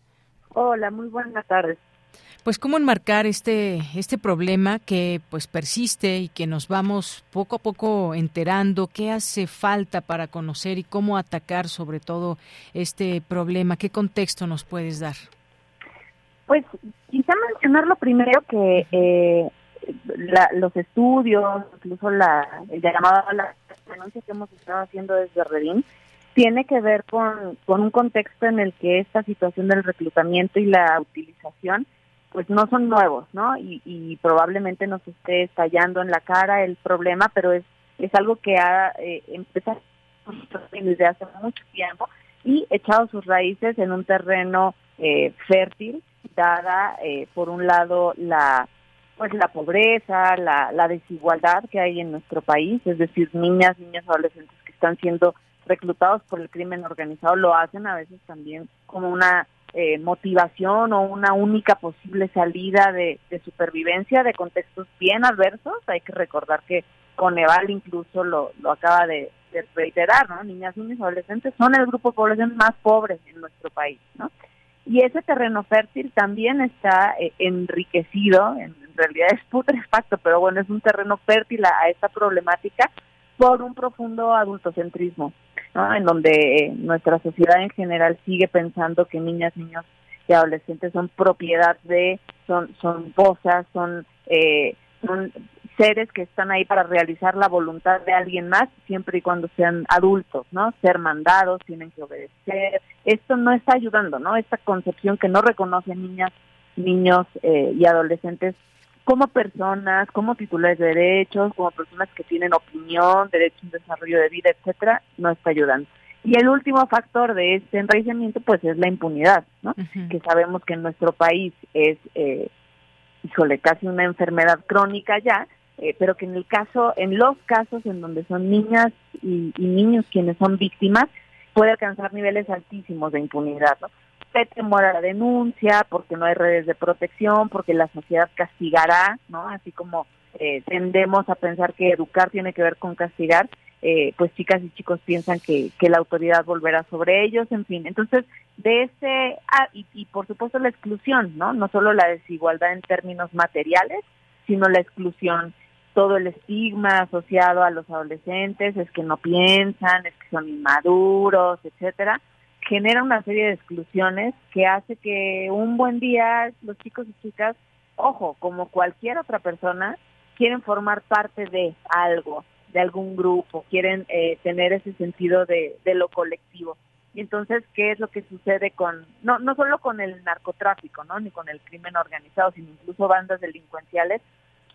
Hola, muy buenas tardes pues cómo enmarcar este este problema que pues persiste y que nos vamos poco a poco enterando qué hace falta para conocer y cómo atacar sobre todo este problema qué contexto nos puedes dar pues quizá mencionar lo primero que eh, los estudios incluso la el llamado a la denuncia que hemos estado haciendo desde Redín tiene que ver con, con un contexto en el que esta situación del reclutamiento y la utilización pues no son nuevos, ¿no? Y, y, probablemente nos esté estallando en la cara el problema, pero es, es algo que ha eh, empezado desde hace mucho tiempo y echado sus raíces en un terreno eh, fértil, dada eh, por un lado la pues la pobreza, la, la desigualdad que hay en nuestro país, es decir, niñas, niños, adolescentes que están siendo reclutados por el crimen organizado lo hacen a veces también como una eh, motivación o una única posible salida de, supervivencia de contextos bien adversos. Hay que recordar que Coneval incluso lo, lo acaba de, reiterar, ¿no? Niñas, niños, adolescentes son el grupo de población más pobre en nuestro país, ¿no? Y ese terreno fértil también está eh, enriquecido, en, realidad es putrefacto, pero bueno, es un terreno fértil a esta problemática por un profundo adultocentrismo en donde eh, nuestra sociedad en general sigue pensando que niñas, niños y adolescentes son propiedad de, son, son cosas, son, eh, son seres que están ahí para realizar la voluntad de alguien más, siempre y cuando sean adultos, ¿no? Ser mandados, tienen que obedecer. Esto no está ayudando, ¿no? Esta concepción que no reconoce niñas, niños eh, y adolescentes como personas, como titulares de derechos, como personas que tienen opinión, derecho a un desarrollo de vida, etcétera, no está ayudando. Y el último factor de este enraizamiento, pues, es la impunidad, ¿no? Que sabemos que en nuestro país es, eh, híjole, casi una enfermedad crónica ya, eh, pero que en el caso, en los casos en donde son niñas y, niños quienes son víctimas, puede alcanzar niveles altísimos de impunidad, ¿no? usted temor a la denuncia, porque no hay redes de protección, porque la sociedad castigará, ¿no? Así como eh, tendemos a pensar que educar tiene que ver con castigar, eh, pues chicas y chicos piensan que, que la autoridad volverá sobre ellos, en fin. Entonces, de ese, ah, y, y por supuesto la exclusión, ¿no? No solo la desigualdad en términos materiales, sino la exclusión todo el estigma asociado a los adolescentes, es que no piensan, es que son inmaduros, etcétera genera una serie de exclusiones que hace que un buen día los chicos y chicas, ojo, como cualquier otra persona, quieren formar parte de algo, de algún grupo, quieren eh, tener ese sentido de, de lo colectivo. Y entonces, ¿qué es lo que sucede con, no, no solo con el narcotráfico, ¿no? Ni con el crimen organizado, sino incluso bandas delincuenciales,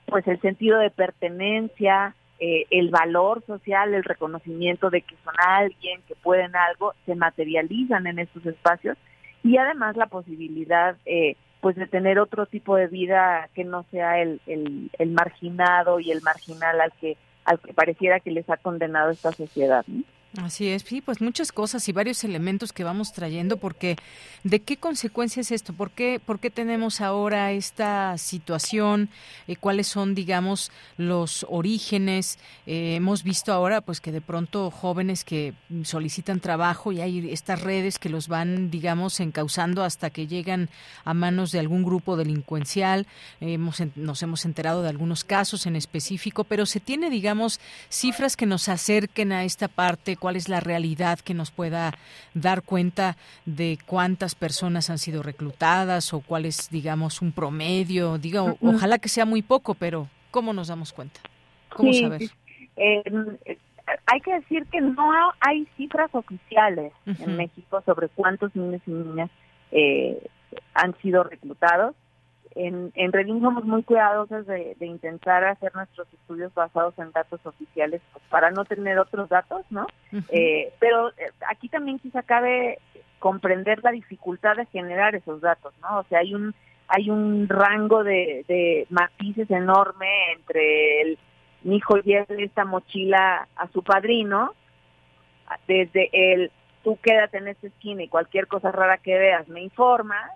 pues el sentido de pertenencia, eh, el valor social, el reconocimiento de que son alguien, que pueden algo, se materializan en estos espacios y además la posibilidad eh, pues de tener otro tipo de vida que no sea el, el, marginado y el marginal al que al que pareciera que les ha condenado esta sociedad. Así es, sí, pues muchas cosas y varios elementos que vamos trayendo, porque ¿de qué consecuencias es esto? ¿Por qué, por qué tenemos ahora esta situación? Eh, ¿Cuáles son, digamos, los orígenes? Eh, hemos visto ahora, pues, que de pronto jóvenes que solicitan trabajo y hay estas redes que los van, digamos, encauzando hasta que llegan a manos de algún grupo delincuencial. hemos, nos hemos enterado de algunos casos en específico, pero se tiene, digamos, cifras que nos acerquen a esta parte cuál es la realidad que nos pueda dar cuenta de cuántas personas han sido reclutadas o cuál es, digamos, un promedio. Digo, ojalá que sea muy poco, pero ¿cómo nos damos cuenta? ¿Cómo saber? Eh, hay que decir que no hay cifras oficiales en México sobre cuántos niños y niñas eh, han sido reclutados en, en Redín somos muy cuidadosos de, intentar hacer nuestros estudios basados en datos oficiales pues, para no tener otros datos, ¿no? Eh, pero eh, aquí también quizá cabe comprender la dificultad de generar esos datos, ¿no? O sea, hay un hay un rango de, de matices enorme entre el mi hijo lleva esta mochila a su padrino, desde el tú quédate en esta esquina y cualquier cosa rara que veas me informas,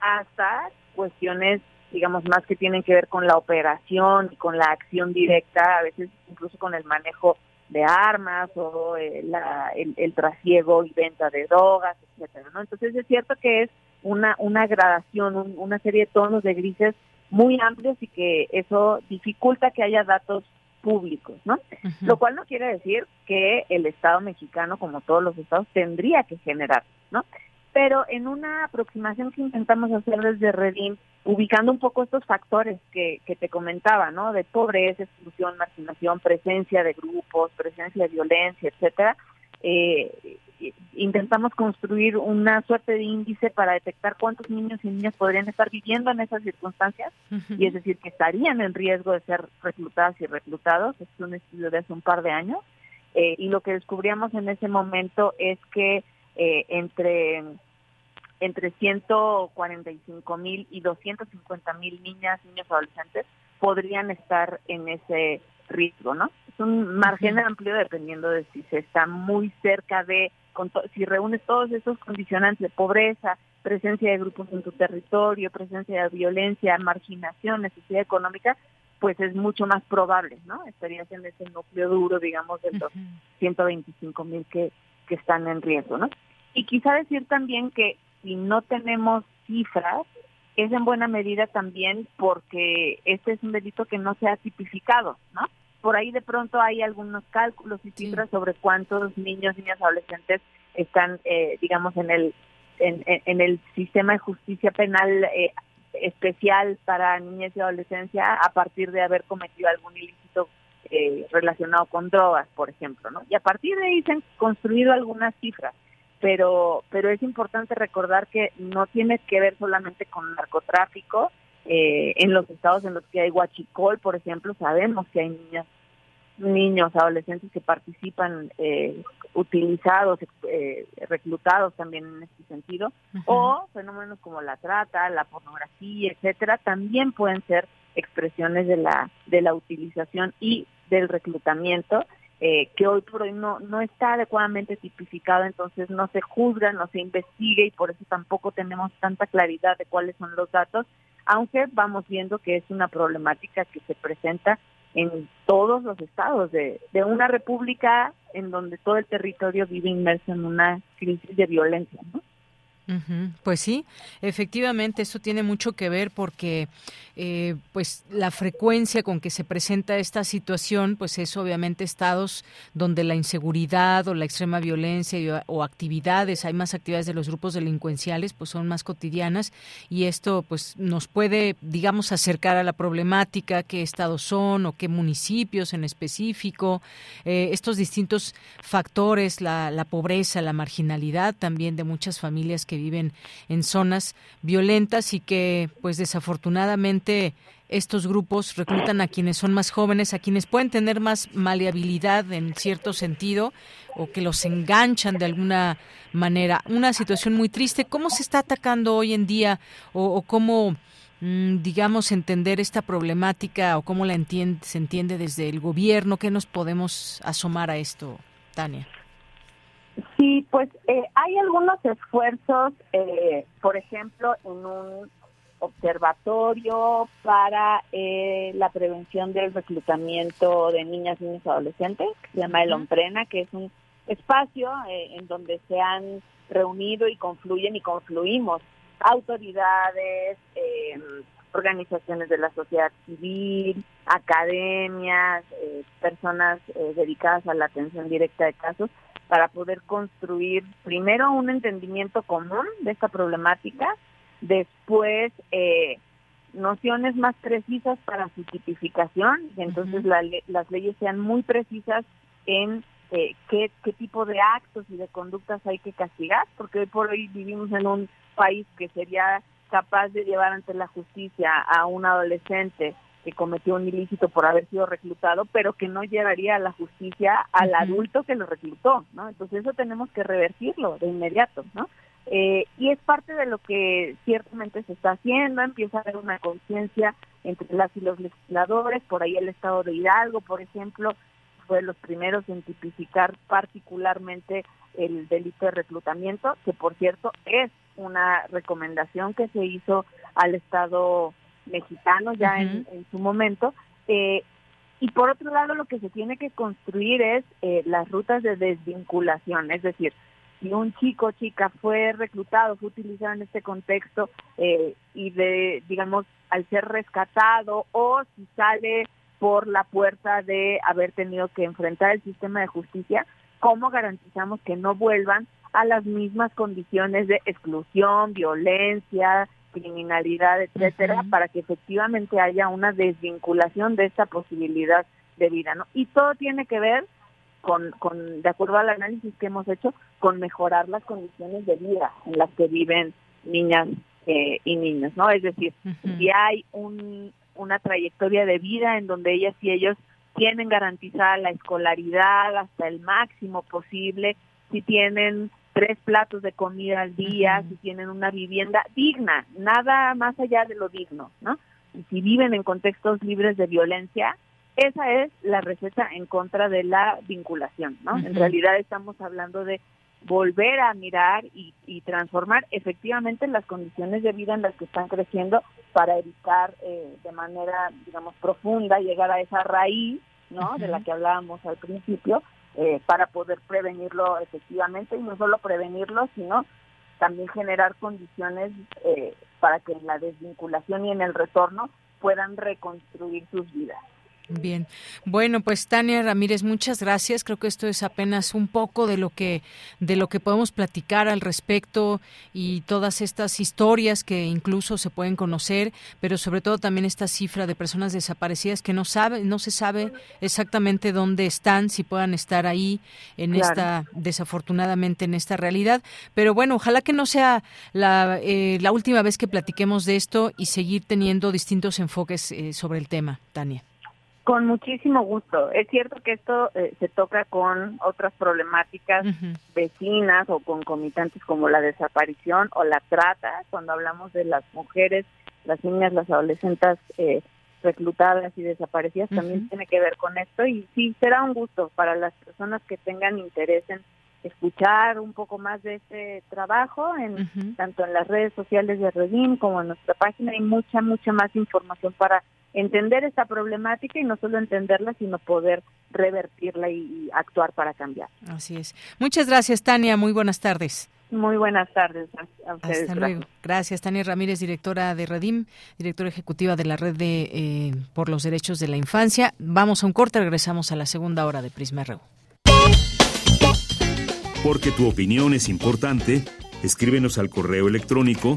hasta cuestiones, digamos, más que tienen que ver con la operación y con la acción directa, a veces incluso con el manejo de armas o eh, la, el, trasiego y venta de drogas, etcétera, ¿no? Entonces es cierto que es una, una gradación, una serie de tonos de grises muy amplios y que eso dificulta que haya datos públicos, ¿no? Lo cual no quiere decir que el Estado mexicano, como todos los estados, tendría que generar, ¿no? Pero en una aproximación que intentamos hacer desde Redín, ubicando un poco estos factores que, que te comentaba, ¿no? De pobreza, exclusión, marginación, presencia de grupos, presencia de violencia, etcétera, eh, intentamos construir una suerte de índice para detectar cuántos niños y niñas podrían estar viviendo en esas circunstancias, y es decir, que estarían en riesgo de ser reclutadas y reclutados. es un estudio de hace un par de años. Eh, y lo que descubríamos en ese momento es que eh, entre entre 145 mil y 250 mil niñas, niños, adolescentes podrían estar en ese riesgo, ¿no? Es un margen amplio dependiendo de si se está muy cerca de, si reúnes todos esos condicionantes de pobreza, presencia de grupos en tu territorio, presencia de violencia, marginación, necesidad económica, pues es mucho más probable, ¿no? Estarías en ese núcleo duro, digamos, de los 125 mil que, que están en riesgo, ¿no? Y quizá decir también que si no tenemos cifras, es en buena medida también porque este es un delito que no se ha tipificado, ¿no? Por ahí de pronto hay algunos cálculos y cifras sobre cuántos niños, niñas, adolescentes están, eh, digamos, en el en, el sistema de justicia penal eh, especial para niñas y adolescencia a partir de haber cometido algún ilícito eh, relacionado con drogas, por ejemplo, ¿no? Y a partir de ahí se han construido algunas cifras pero, pero es importante recordar que no tiene que ver solamente con narcotráfico. Eh, en los estados en los que hay huachicol, por ejemplo, sabemos que hay niñas, niños, adolescentes que participan eh, utilizados, eh, reclutados también en este sentido, o fenómenos como la trata, la pornografía, etcétera, también pueden ser expresiones de la de la utilización y del reclutamiento eh, que hoy por hoy no, no está adecuadamente tipificado, entonces no se juzga, no se investiga y por eso tampoco tenemos tanta claridad de cuáles son los datos, aunque vamos viendo que es una problemática que se presenta en todos los estados de, de una república en donde todo el territorio vive inmerso en una crisis de violencia. Pues sí, efectivamente, eso tiene mucho que ver porque eh, pues la frecuencia con que se presenta esta situación pues es obviamente estados donde la inseguridad o la extrema violencia o actividades, hay más actividades de los grupos delincuenciales pues son más cotidianas y esto pues nos puede digamos acercar a la problemática, qué estados son o qué municipios en específico, eh, estos distintos factores, la, la pobreza, la marginalidad también de muchas familias que viven en zonas violentas y que pues desafortunadamente estos grupos reclutan a quienes son más jóvenes, a quienes pueden tener más maleabilidad en cierto sentido o que los enganchan de alguna manera. Una situación muy triste. ¿Cómo se está atacando hoy en día o, cómo, mm, digamos, entender esta problemática o cómo la entiende, se entiende desde el gobierno? ¿Qué nos podemos asomar a esto, Tania? Sí, pues eh, hay algunos esfuerzos, eh, por ejemplo, en un observatorio para eh, la prevención del reclutamiento de niñas, niños y adolescentes, que se llama el Omprena, que es un espacio en donde se han reunido y confluyen y confluimos autoridades, organizaciones de la sociedad civil, academias, personas dedicadas a la atención directa de casos, para poder construir primero un entendimiento común de esta problemática, después eh, nociones más precisas para su tipificación, y entonces las leyes sean muy precisas en eh, qué, qué tipo de actos y de conductas hay que castigar, porque hoy por hoy vivimos en un país que sería capaz de llevar ante la justicia a un adolescente que cometió un ilícito por haber sido reclutado, pero que no llevaría a la justicia al adulto que lo reclutó, ¿no? Entonces eso tenemos que revertirlo de inmediato, ¿no? Eh, y es parte de lo que ciertamente se está haciendo, empieza a haber una conciencia entre las y los legisladores, por ahí el Estado de Hidalgo, por ejemplo, fue de los primeros en tipificar particularmente el delito de reclutamiento, que por cierto es una recomendación que se hizo al Estado mexicanos ya en, su momento. Eh, y por otro lado, lo que se tiene que construir es eh, las rutas de desvinculación, es decir, si un chico o chica fue reclutado, fue utilizado en este contexto eh, y de, digamos, al ser rescatado o si sale por la puerta de haber tenido que enfrentar el sistema de justicia, ¿cómo garantizamos que no vuelvan a las mismas condiciones de exclusión, violencia, criminalidad, etcétera, para que efectivamente haya una desvinculación de esta posibilidad de vida, ¿no? Y todo tiene que ver con, con, de acuerdo al análisis que hemos hecho, con mejorar las condiciones de vida en las que viven niñas eh, y niños, ¿no? Es decir, si hay un, una trayectoria de vida en donde ellas y ellos tienen garantizada la escolaridad hasta el máximo posible, si tienen tres platos de comida al día, si tienen una vivienda digna, nada más allá de lo digno, ¿no? Y si viven en contextos libres de violencia, esa es la receta en contra de la vinculación, ¿no? En realidad estamos hablando de volver a mirar y, transformar efectivamente las condiciones de vida en las que están creciendo para evitar eh, de manera, digamos, profunda llegar a esa raíz, ¿no? De la que hablábamos al principio, eh, para poder prevenirlo efectivamente y no solo prevenirlo, sino también generar condiciones eh, para que en la desvinculación y en el retorno puedan reconstruir sus vidas. Bien, bueno, pues Tania Ramírez, muchas gracias. Creo que esto es apenas un poco de lo que de lo que podemos platicar al respecto y todas estas historias que incluso se pueden conocer, pero sobre todo también esta cifra de personas desaparecidas que no sabe, no se sabe exactamente dónde están, si puedan estar ahí en esta desafortunadamente en esta realidad. Pero bueno, ojalá que no sea la, eh, la última vez que platiquemos de esto y seguir teniendo distintos enfoques eh, sobre el tema, Tania. Con muchísimo gusto. Es cierto que esto eh, se toca con otras problemáticas vecinas o concomitantes como la desaparición o la trata, cuando hablamos de las mujeres, las niñas, las adolescentes eh, reclutadas y desaparecidas, también tiene que ver con esto. Y sí, será un gusto para las personas que tengan interés en escuchar un poco más de este trabajo, en, tanto en las redes sociales de Redim como en nuestra página. Hay mucha, mucha más información para entender esta problemática y no solo entenderla, sino poder revertirla y, actuar para cambiar. Así es. Muchas gracias, Tania. Muy buenas tardes. Muy buenas tardes a ustedes. Hasta luego. Gracias, Tania Ramírez, directora de Redim, directora ejecutiva de la Red de eh, por los Derechos de la Infancia. Vamos a un corte, regresamos a la segunda hora de Prisma RU. Porque tu opinión es importante, escríbenos al correo electrónico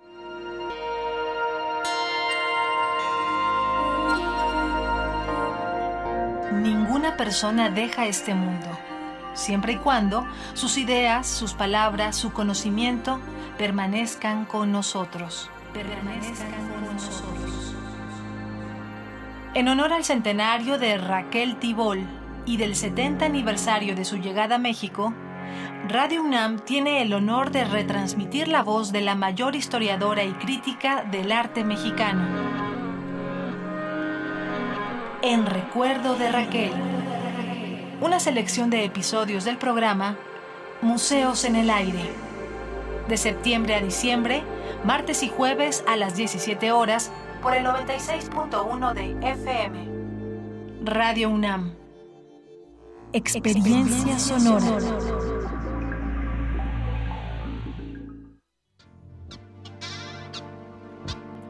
Ninguna persona deja este mundo, siempre y cuando sus ideas, sus palabras, su conocimiento permanezcan con nosotros. Permanezcan con nosotros. En honor al centenario de Raquel Tibol y del 70 aniversario de su llegada a México, Radio UNAM tiene el honor de retransmitir la voz de la mayor historiadora y crítica del arte mexicano. En recuerdo de Raquel. Una selección de episodios del programa Museos en el Aire. De septiembre a diciembre, martes y jueves a las 17 horas por el 96.1 de FM. Radio UNAM. Experiencia sonora.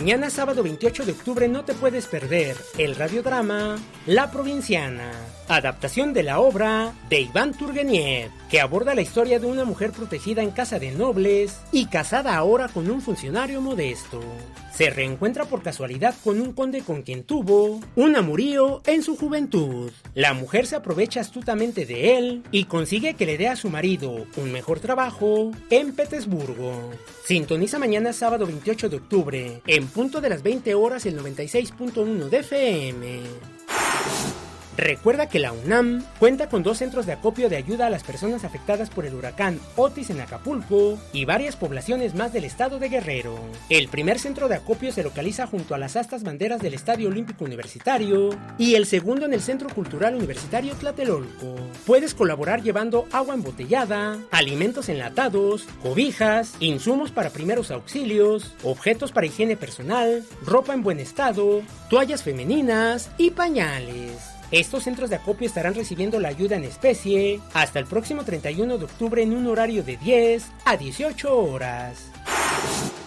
Mañana sábado 28 de octubre no te puedes perder el radiodrama La Provinciana, adaptación de la obra de Iván Turgeniev, que aborda la historia de una mujer protegida en casa de nobles y casada ahora con un funcionario modesto. Se reencuentra por casualidad con un conde con quien tuvo un amorío en su juventud. La mujer se aprovecha astutamente de él y consigue que le dé a su marido un mejor trabajo en Petersburgo. Sintoniza mañana sábado 28 de octubre, en punto de las 20 horas el 96.1 de FM. Recuerda que la UNAM cuenta con dos centros de acopio de ayuda a las personas afectadas por el huracán Otis en Acapulco y varias poblaciones más del estado de Guerrero. El primer centro de acopio se localiza junto a las astas banderas del Estadio Olímpico Universitario y el segundo en el Centro Cultural Universitario Tlatelolco. Puedes colaborar llevando agua embotellada, alimentos enlatados, cobijas, insumos para primeros auxilios, objetos para higiene personal, ropa en buen estado, toallas femeninas y pañales. Estos centros de acopio estarán recibiendo la ayuda en especie hasta el próximo 31 de octubre en un horario de 10 a 18 horas.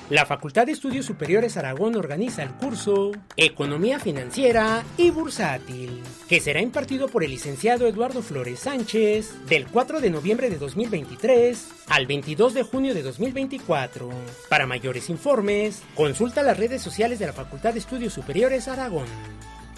La Facultad de Estudios Superiores Aragón organiza el curso Economía Financiera y Bursátil, que será impartido por el licenciado Eduardo Flores Sánchez del 4 de noviembre de 2023 al 22 de junio de 2024. Para mayores informes, consulta las redes sociales de la Facultad de Estudios Superiores Aragón.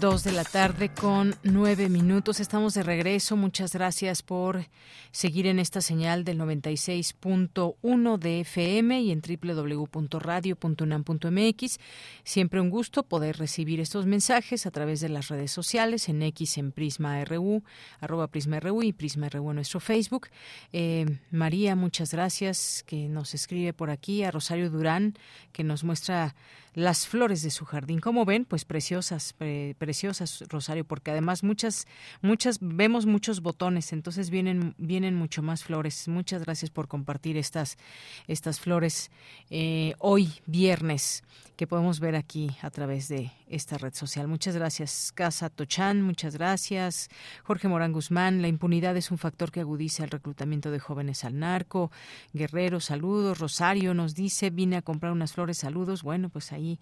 Dos de la tarde con nueve minutos. Estamos de regreso. Muchas gracias por seguir en esta señal del 96.1 de FM y en www.radio.unam.mx. Siempre un gusto poder recibir estos mensajes a través de las redes sociales, en X en Prisma RU, arroba Prisma RU y Prisma RU en nuestro Facebook. Eh, María, muchas gracias, que nos escribe por aquí, a Rosario Durán, que nos muestra las flores de su jardín. Como ven, pues preciosas, preciosas, Rosario, porque además muchas, muchas, vemos muchos botones, entonces vienen, vienen mucho más flores. Muchas gracias por compartir estas, estas flores eh, hoy, viernes, que podemos ver aquí a través de esta red social. Muchas gracias, Casa Tochan, muchas gracias. Jorge Morán Guzmán, la impunidad es un factor que agudiza el reclutamiento de jóvenes al narco. Guerrero, saludos. Rosario nos dice, vine a comprar unas flores, saludos. Bueno, pues ahí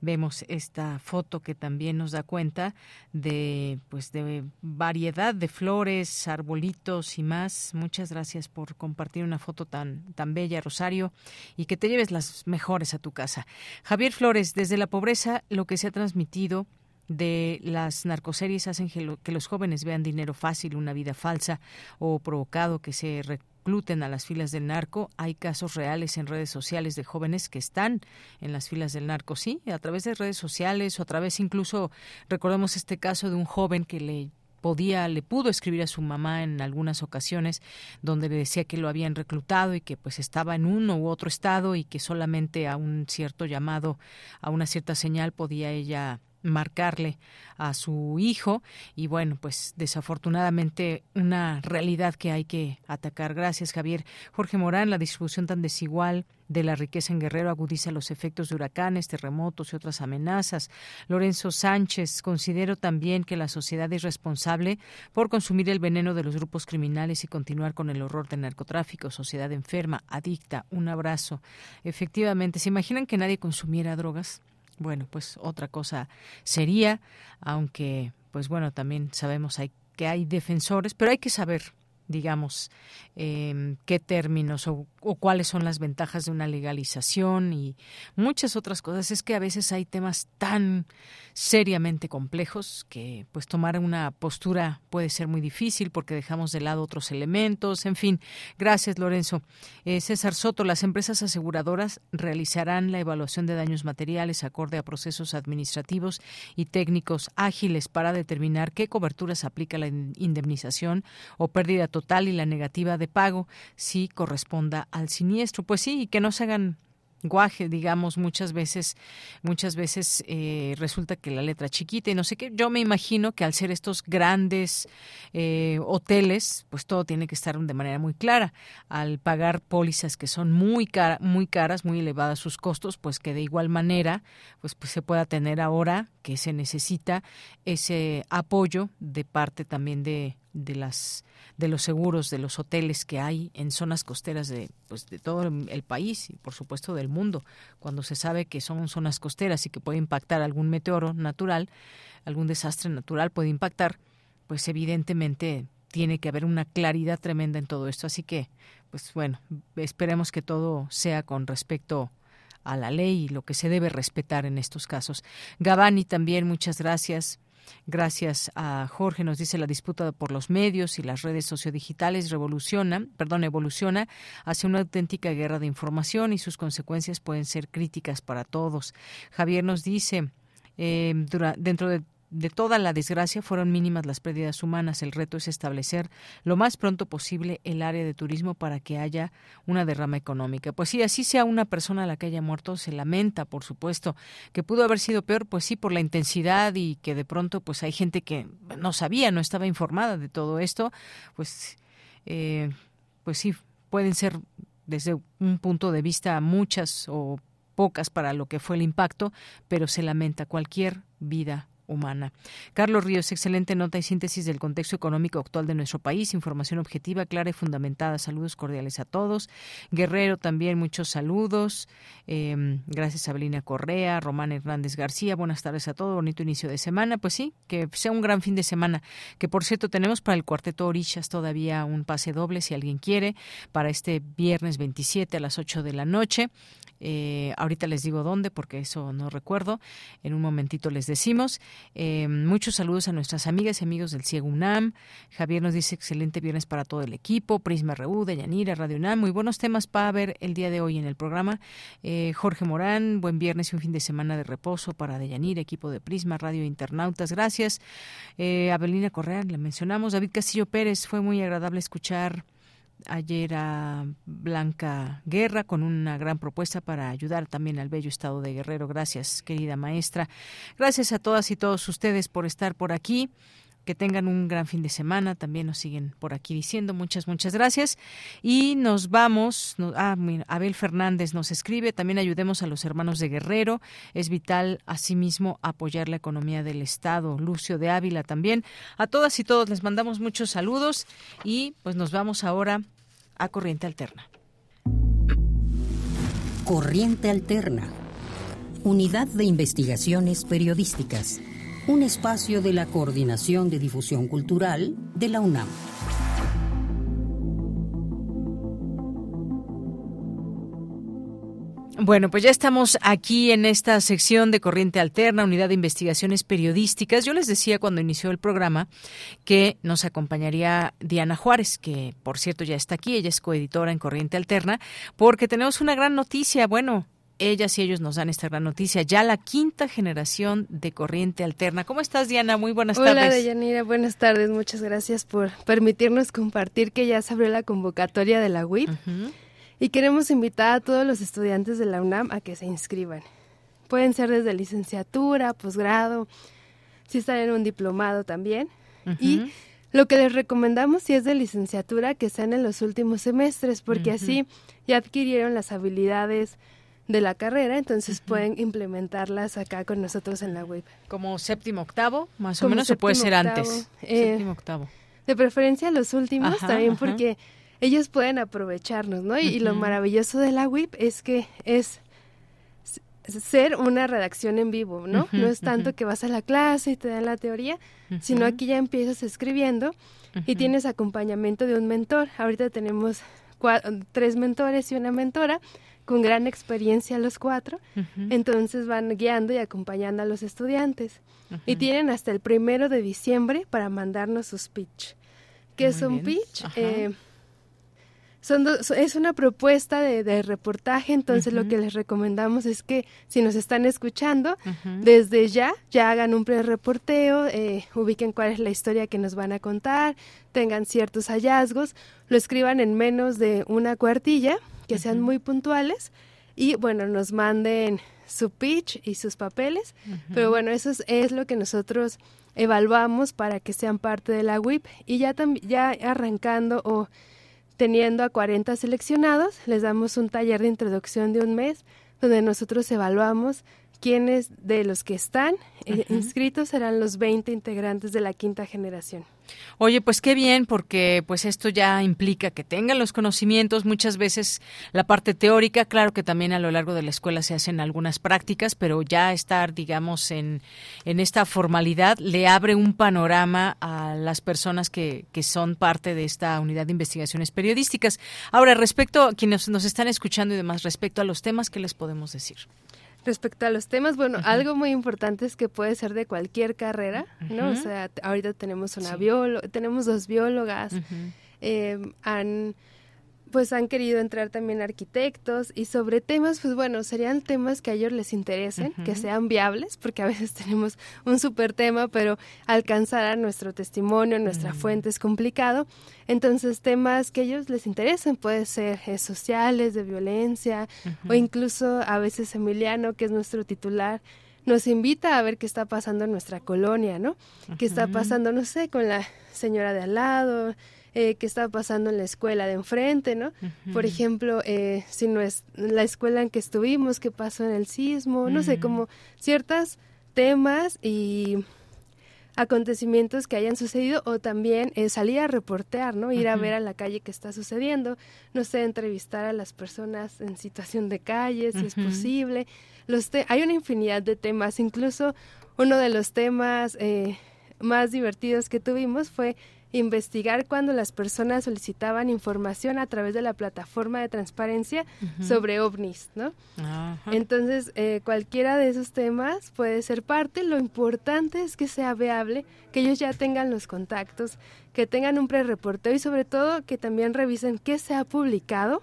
vemos esta foto que también nos da cuenta de pues de variedad de flores, arbolitos y más. Muchas gracias por compartir una foto tan tan bella, Rosario, y que te lleves las mejores a tu casa. Javier Flores, desde la pobreza lo que se ha transmitido de las narcoseries hacen que, los jóvenes vean dinero fácil, una vida falsa o provocado que se gluten a las filas del narco. Hay casos reales en redes sociales de jóvenes que están en las filas del narco, sí, a través de redes sociales o a través incluso, recordemos este caso de un joven que le podía, le pudo escribir a su mamá en algunas ocasiones donde le decía que lo habían reclutado y que pues estaba en uno u otro estado y que solamente a un cierto llamado, a una cierta señal podía ella marcarle a su hijo y bueno pues desafortunadamente una realidad que hay que atacar gracias Javier Jorge Morán la distribución tan desigual de la riqueza en Guerrero agudiza los efectos de huracanes, terremotos y otras amenazas. Lorenzo Sánchez, considero también que la sociedad es responsable por consumir el veneno de los grupos criminales y continuar con el horror del narcotráfico, sociedad enferma, adicta. Un abrazo. Efectivamente, ¿se imaginan que nadie consumiera drogas? Bueno, pues otra cosa sería, aunque, pues bueno, también sabemos hay, que hay defensores, pero hay que saber digamos, eh, qué términos o, o, cuáles son las ventajas de una legalización y muchas otras cosas. Es que a veces hay temas tan seriamente complejos que pues tomar una postura puede ser muy difícil porque dejamos de lado otros elementos. En fin, gracias Lorenzo. Eh, César Soto, las empresas aseguradoras realizarán la evaluación de daños materiales acorde a procesos administrativos y técnicos ágiles para determinar qué coberturas aplica la indemnización o pérdida total y la negativa de pago si corresponda al siniestro. Pues sí, y que no se hagan guaje, digamos, muchas veces, muchas veces eh, resulta que la letra chiquita y no sé qué. Yo me imagino que al ser estos grandes eh, hoteles, pues todo tiene que estar de manera muy clara. Al pagar pólizas que son muy cara, muy caras, muy elevadas sus costos, pues que de igual manera, pues, pues se pueda tener ahora que se necesita ese apoyo de parte también de de las de los seguros de los hoteles que hay en zonas costeras de pues de todo el país y por supuesto del mundo. Cuando se sabe que son zonas costeras y que puede impactar algún meteoro natural algún desastre natural puede impactar pues evidentemente tiene que haber una claridad tremenda en todo esto. Así que pues bueno esperemos que todo sea con respecto a la ley y lo que se debe respetar en estos casos. Gabani también muchas gracias Gracias a Jorge, nos dice la disputa por los medios y las redes sociodigitales revoluciona, perdón, evoluciona hacia una auténtica guerra de información y sus consecuencias pueden ser críticas para todos. Javier nos dice, eh, dentro de de toda la desgracia fueron mínimas las pérdidas humanas. El reto es establecer lo más pronto posible el área de turismo para que haya una derrama económica. Pues sí, así sea una persona la que haya muerto, se lamenta, por supuesto, que pudo haber sido peor, pues sí, por la intensidad y que de pronto pues hay gente que no sabía, no estaba informada de todo esto, pues, eh, pues sí, pueden ser desde un punto de vista muchas o pocas para lo que fue el impacto, pero se lamenta cualquier vida humana. Carlos Ríos, excelente nota y síntesis del contexto económico actual de nuestro país, información objetiva, clara y fundamentada. Saludos cordiales a todos. Guerrero también, muchos saludos. Em, gracias a Correa, Román Hernández García, buenas tardes a todos, bonito inicio de semana. Pues sí, que sea un gran fin de semana, que por cierto tenemos para el cuarteto Orishas todavía un pase doble si alguien quiere, para este viernes 27 a las 8 de la noche. Eh, ahorita les digo dónde, porque eso no recuerdo. En un momentito les decimos. Eh, muchos saludos a nuestras amigas y amigos del Ciego UNAM. Javier nos dice excelente viernes para todo el equipo. Prisma RU, de Yanira, Radio UNAM. Muy buenos temas para ver el día de hoy en el programa. Eh, Jorge Morán, buen viernes y un fin de semana de reposo para Deyanira, equipo de Prisma, Radio Internautas. Gracias. Abelina Correa, le mencionamos. David Castillo Pérez, fue muy agradable escuchar ayer a Blanca Guerra con una gran propuesta para ayudar también al bello estado de Guerrero. Gracias, querida maestra. Gracias a todas y todos ustedes por estar por aquí. Que tengan un gran fin de semana. También nos siguen por aquí diciendo muchas, muchas gracias. Y nos vamos. ah, Abel Fernández nos escribe. También ayudemos a los hermanos de Guerrero. Es vital, asimismo, apoyar la economía del Estado. Lucio de Ávila también. A todas y todos les mandamos muchos saludos. Y pues nos vamos ahora a Corriente Alterna. Corriente Alterna. Unidad de Investigaciones Periodísticas un espacio de la Coordinación de Difusión Cultural de la UNAM. Bueno, pues ya estamos aquí en esta sección de Corriente Alterna, Unidad de Investigaciones Periodísticas. Yo les decía cuando inició el programa que nos acompañaría Diana Juárez, que por cierto ya está aquí, ella es coeditora en Corriente Alterna, porque tenemos una gran noticia. Bueno, ellas y ellos nos dan esta gran noticia. Ya la quinta generación de corriente alterna. ¿Cómo estás, Diana? Muy buenas tardes. Hola, Deyanira. Buenas tardes. Muchas gracias por permitirnos compartir que ya se abrió la convocatoria de la WIP. Y queremos invitar a todos los estudiantes de la UNAM a que se inscriban. Pueden ser desde licenciatura, posgrado, si están en un diplomado también. Y lo que les recomendamos si es de licenciatura que sean en los últimos semestres, porque así ya adquirieron las habilidades de la carrera, entonces pueden implementarlas acá con nosotros en la web. Como séptimo octavo, más o menos, o puede ser antes. Eh, séptimo octavo. De preferencia los últimos también porque ellos pueden aprovecharnos, ¿no? Y, lo maravilloso de la WIP es que es ser una redacción en vivo, ¿no? no es tanto que vas a la clase y te dan la teoría, sino aquí ya empiezas escribiendo y tienes acompañamiento de un mentor. Ahorita tenemos tres mentores y una mentora con gran experiencia los cuatro, entonces van guiando y acompañando a los estudiantes. Y tienen hasta el primero de diciembre para mandarnos sus pitch. ¿Qué es un pitch? Eh, son es una propuesta de, reportaje, entonces lo que les recomendamos es que si nos están escuchando, desde ya, ya hagan un pre-reporteo, eh, ubiquen cuál es la historia que nos van a contar, tengan ciertos hallazgos, lo escriban en menos de una cuartilla que sean muy puntuales y bueno, nos manden su pitch y sus papeles, pero bueno, eso es, lo que nosotros evaluamos para que sean parte de la WIP y ya, ya arrancando o teniendo a 40 seleccionados, les damos un taller de introducción de un mes donde nosotros evaluamos quiénes de los que están eh, inscritos serán los 20 integrantes de la quinta generación. Oye, pues qué bien, porque pues esto ya implica que tengan los conocimientos, muchas veces la parte teórica, claro que también a lo largo de la escuela se hacen algunas prácticas, pero ya estar, digamos, en, en esta formalidad le abre un panorama a las personas que, que son parte de esta unidad de investigaciones periodísticas. Ahora, respecto a quienes nos están escuchando y demás, respecto a los temas, ¿qué les podemos decir? Respecto a los temas, bueno, algo muy importante es que puede ser de cualquier carrera, ¿no? O sea, ahorita tenemos una bióloga, tenemos dos biólogas, eh, han pues han querido entrar también arquitectos y sobre temas, pues bueno, serían temas que a ellos les interesen, que sean viables, porque a veces tenemos un super tema, pero alcanzar a nuestro testimonio, nuestra fuente es complicado. Entonces, temas que a ellos les interesen, puede ser eh, sociales, de violencia, o incluso a veces Emiliano, que es nuestro titular, nos invita a ver qué está pasando en nuestra colonia, ¿no? ¿Qué está pasando, no sé, con la señora de al lado? Eh, qué estaba pasando en la escuela de enfrente, ¿no? Por ejemplo, eh, si no es la escuela en que estuvimos, qué pasó en el sismo, no sé, como ciertos temas y acontecimientos que hayan sucedido o también eh, salir a reportear, ¿no? Ir a ver a la calle qué está sucediendo, no sé, entrevistar a las personas en situación de calle, si es posible. Los hay una infinidad de temas, incluso uno de los temas eh, más divertidos que tuvimos fue investigar cuando las personas solicitaban información a través de la plataforma de transparencia sobre ovnis, ¿no? Entonces, eh, cualquiera de esos temas puede ser parte. Lo importante es que sea viable, que ellos ya tengan los contactos, que tengan un pre-reporteo y sobre todo que también revisen qué se ha publicado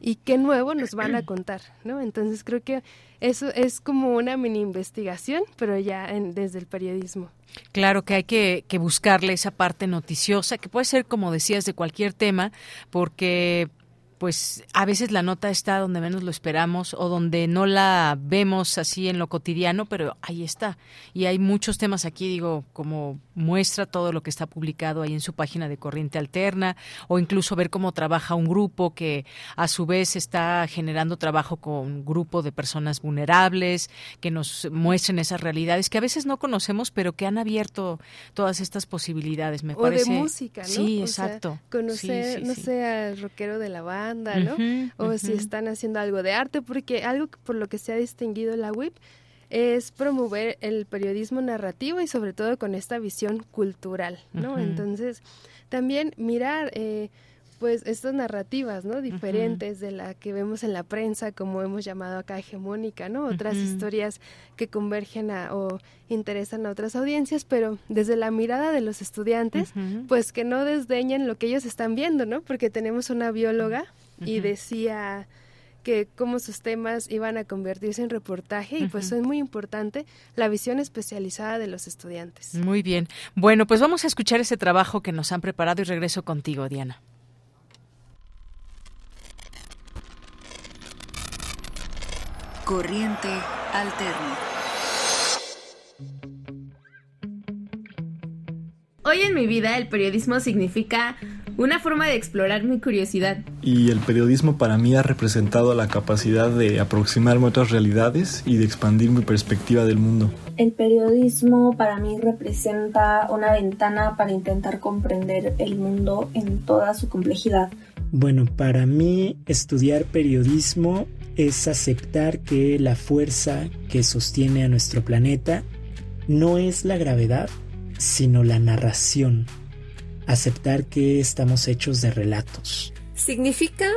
y qué nuevo nos van a contar, ¿no? Entonces, creo que eso es como una mini investigación, pero ya desde el periodismo. Claro que hay que, que buscarle esa parte noticiosa, que puede ser, como decías, de cualquier tema, porque pues a veces la nota está donde menos lo esperamos o donde no la vemos así en lo cotidiano, pero ahí está. Y hay muchos temas aquí, digo, como muestra todo lo que está publicado ahí en su página de Corriente Alterna o incluso ver cómo trabaja un grupo que a su vez está generando trabajo con un grupo de personas vulnerables, que nos muestren esas realidades que a veces no conocemos, pero que han abierto todas estas posibilidades, me o parece. de música, ¿no? Sí, exacto. conocer, no sé, al rockero de la banda o si están haciendo algo de arte, porque algo por lo que se ha distinguido la WIP es promover el periodismo narrativo y sobre todo con esta visión cultural, ¿no? Entonces, también mirar... Eh, pues estas narrativas, ¿no? Diferentes de la que vemos en la prensa, como hemos llamado acá hegemónica, ¿no? Otras historias que convergen a, o interesan a otras audiencias, pero desde la mirada de los estudiantes, pues que no desdeñen lo que ellos están viendo, ¿no? Porque tenemos una bióloga y decía que cómo sus temas iban a convertirse en reportaje y pues es muy importante la visión especializada de los estudiantes. Muy bien. Bueno, pues vamos a escuchar ese trabajo que nos han preparado y regreso contigo, Diana. Corriente Alterna. Hoy en mi vida el periodismo significa una forma de explorar mi curiosidad. Y el periodismo para mí ha representado la capacidad de aproximarme a otras realidades y de expandir mi perspectiva del mundo. El periodismo para mí representa una ventana para intentar comprender el mundo en toda su complejidad. Bueno, para mí estudiar periodismo es aceptar que la fuerza que sostiene a nuestro planeta no es la gravedad, sino la narración. Aceptar que estamos hechos de relatos. Significa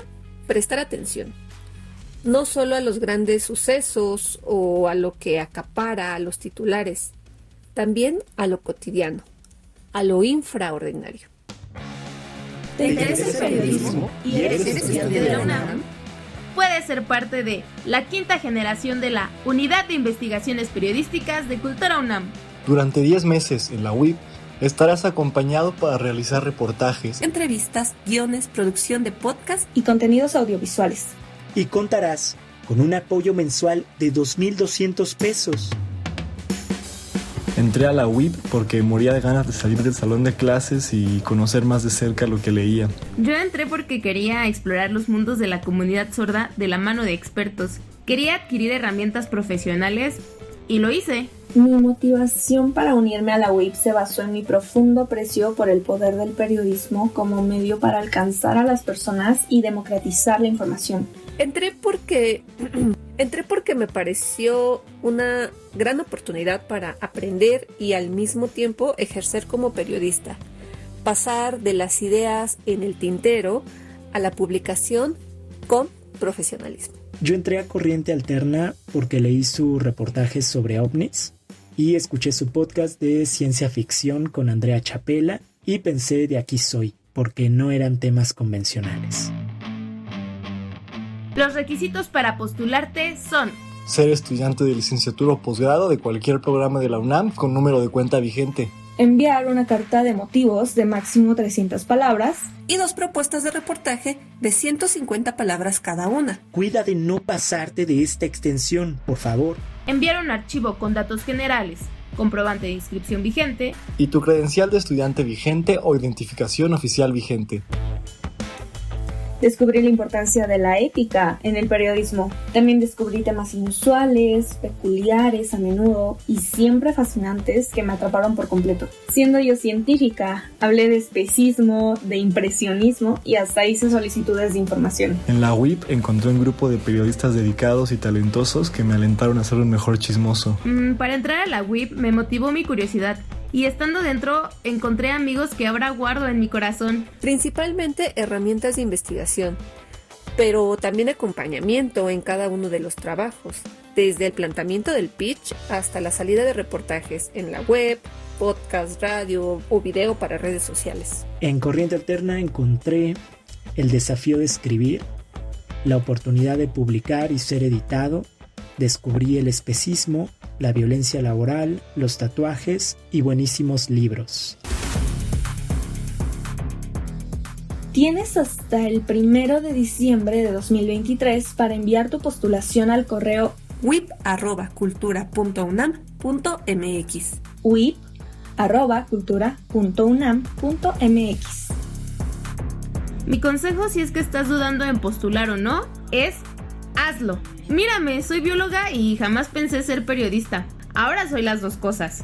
prestar atención, no solo a los grandes sucesos o a lo que acapara a los titulares, también a lo cotidiano, a lo infraordinario. ¿Te interesa el periodismo y eres estudiante de la UNAM? Puedes ser parte de la quinta generación de la Unidad de Investigaciones Periodísticas de Cultura UNAM. Durante 10 meses en la UIP estarás acompañado para realizar reportajes, entrevistas, guiones, producción de podcast y contenidos audiovisuales. Y contarás con un apoyo mensual de 2.200 pesos. Entré a la UIP porque moría de ganas de salir del salón de clases y conocer más de cerca lo que leía. Yo entré porque quería explorar los mundos de la comunidad sorda de la mano de expertos. Quería adquirir herramientas profesionales y lo hice. Mi motivación para unirme a la UIP se basó en mi profundo aprecio por el poder del periodismo como medio para alcanzar a las personas y democratizar la información. Entré porque entré porque me pareció una gran oportunidad para aprender y al mismo tiempo ejercer como periodista. Pasar de las ideas en el tintero a la publicación con profesionalismo. Yo entré a Corriente Alterna porque leí su reportaje sobre ovnis y escuché su podcast de ciencia ficción con Andrea Chapela y pensé de aquí soy, porque no eran temas convencionales. Los requisitos para postularte son ser estudiante de licenciatura o posgrado de cualquier programa de la UNAM con número de cuenta vigente. Enviar una carta de motivos de máximo 300 palabras. Y dos propuestas de reportaje de 150 palabras cada una. Cuida de no pasarte de esta extensión, por favor. Enviar un archivo con datos generales, comprobante de inscripción vigente. Y tu credencial de estudiante vigente o identificación oficial vigente. Descubrí la importancia de la ética en el periodismo. También descubrí temas inusuales, peculiares a menudo y siempre fascinantes que me atraparon por completo. Siendo yo científica, hablé de especismo, de impresionismo y hasta hice solicitudes de información. En la WIP encontré un grupo de periodistas dedicados y talentosos que me alentaron a ser un mejor chismoso. Mm, para entrar a la WIP me motivó mi curiosidad y estando dentro encontré amigos que ahora guardo en mi corazón. Principalmente herramientas de investigación, pero también acompañamiento en cada uno de los trabajos, desde el planteamiento del pitch hasta la salida de reportajes en la web, podcast, radio o video para redes sociales. En Corriente Alterna encontré el desafío de escribir, la oportunidad de publicar y ser editado, descubrí el especismo la violencia laboral, los tatuajes y buenísimos libros. Tienes hasta el primero de diciembre de 2023 para enviar tu postulación al correo wip.cultura.unam.mx wip.cultura.unam.mx Mi consejo si es que estás dudando en postular o no es hazlo. Mírame, soy bióloga y jamás pensé ser periodista. Ahora soy las dos cosas.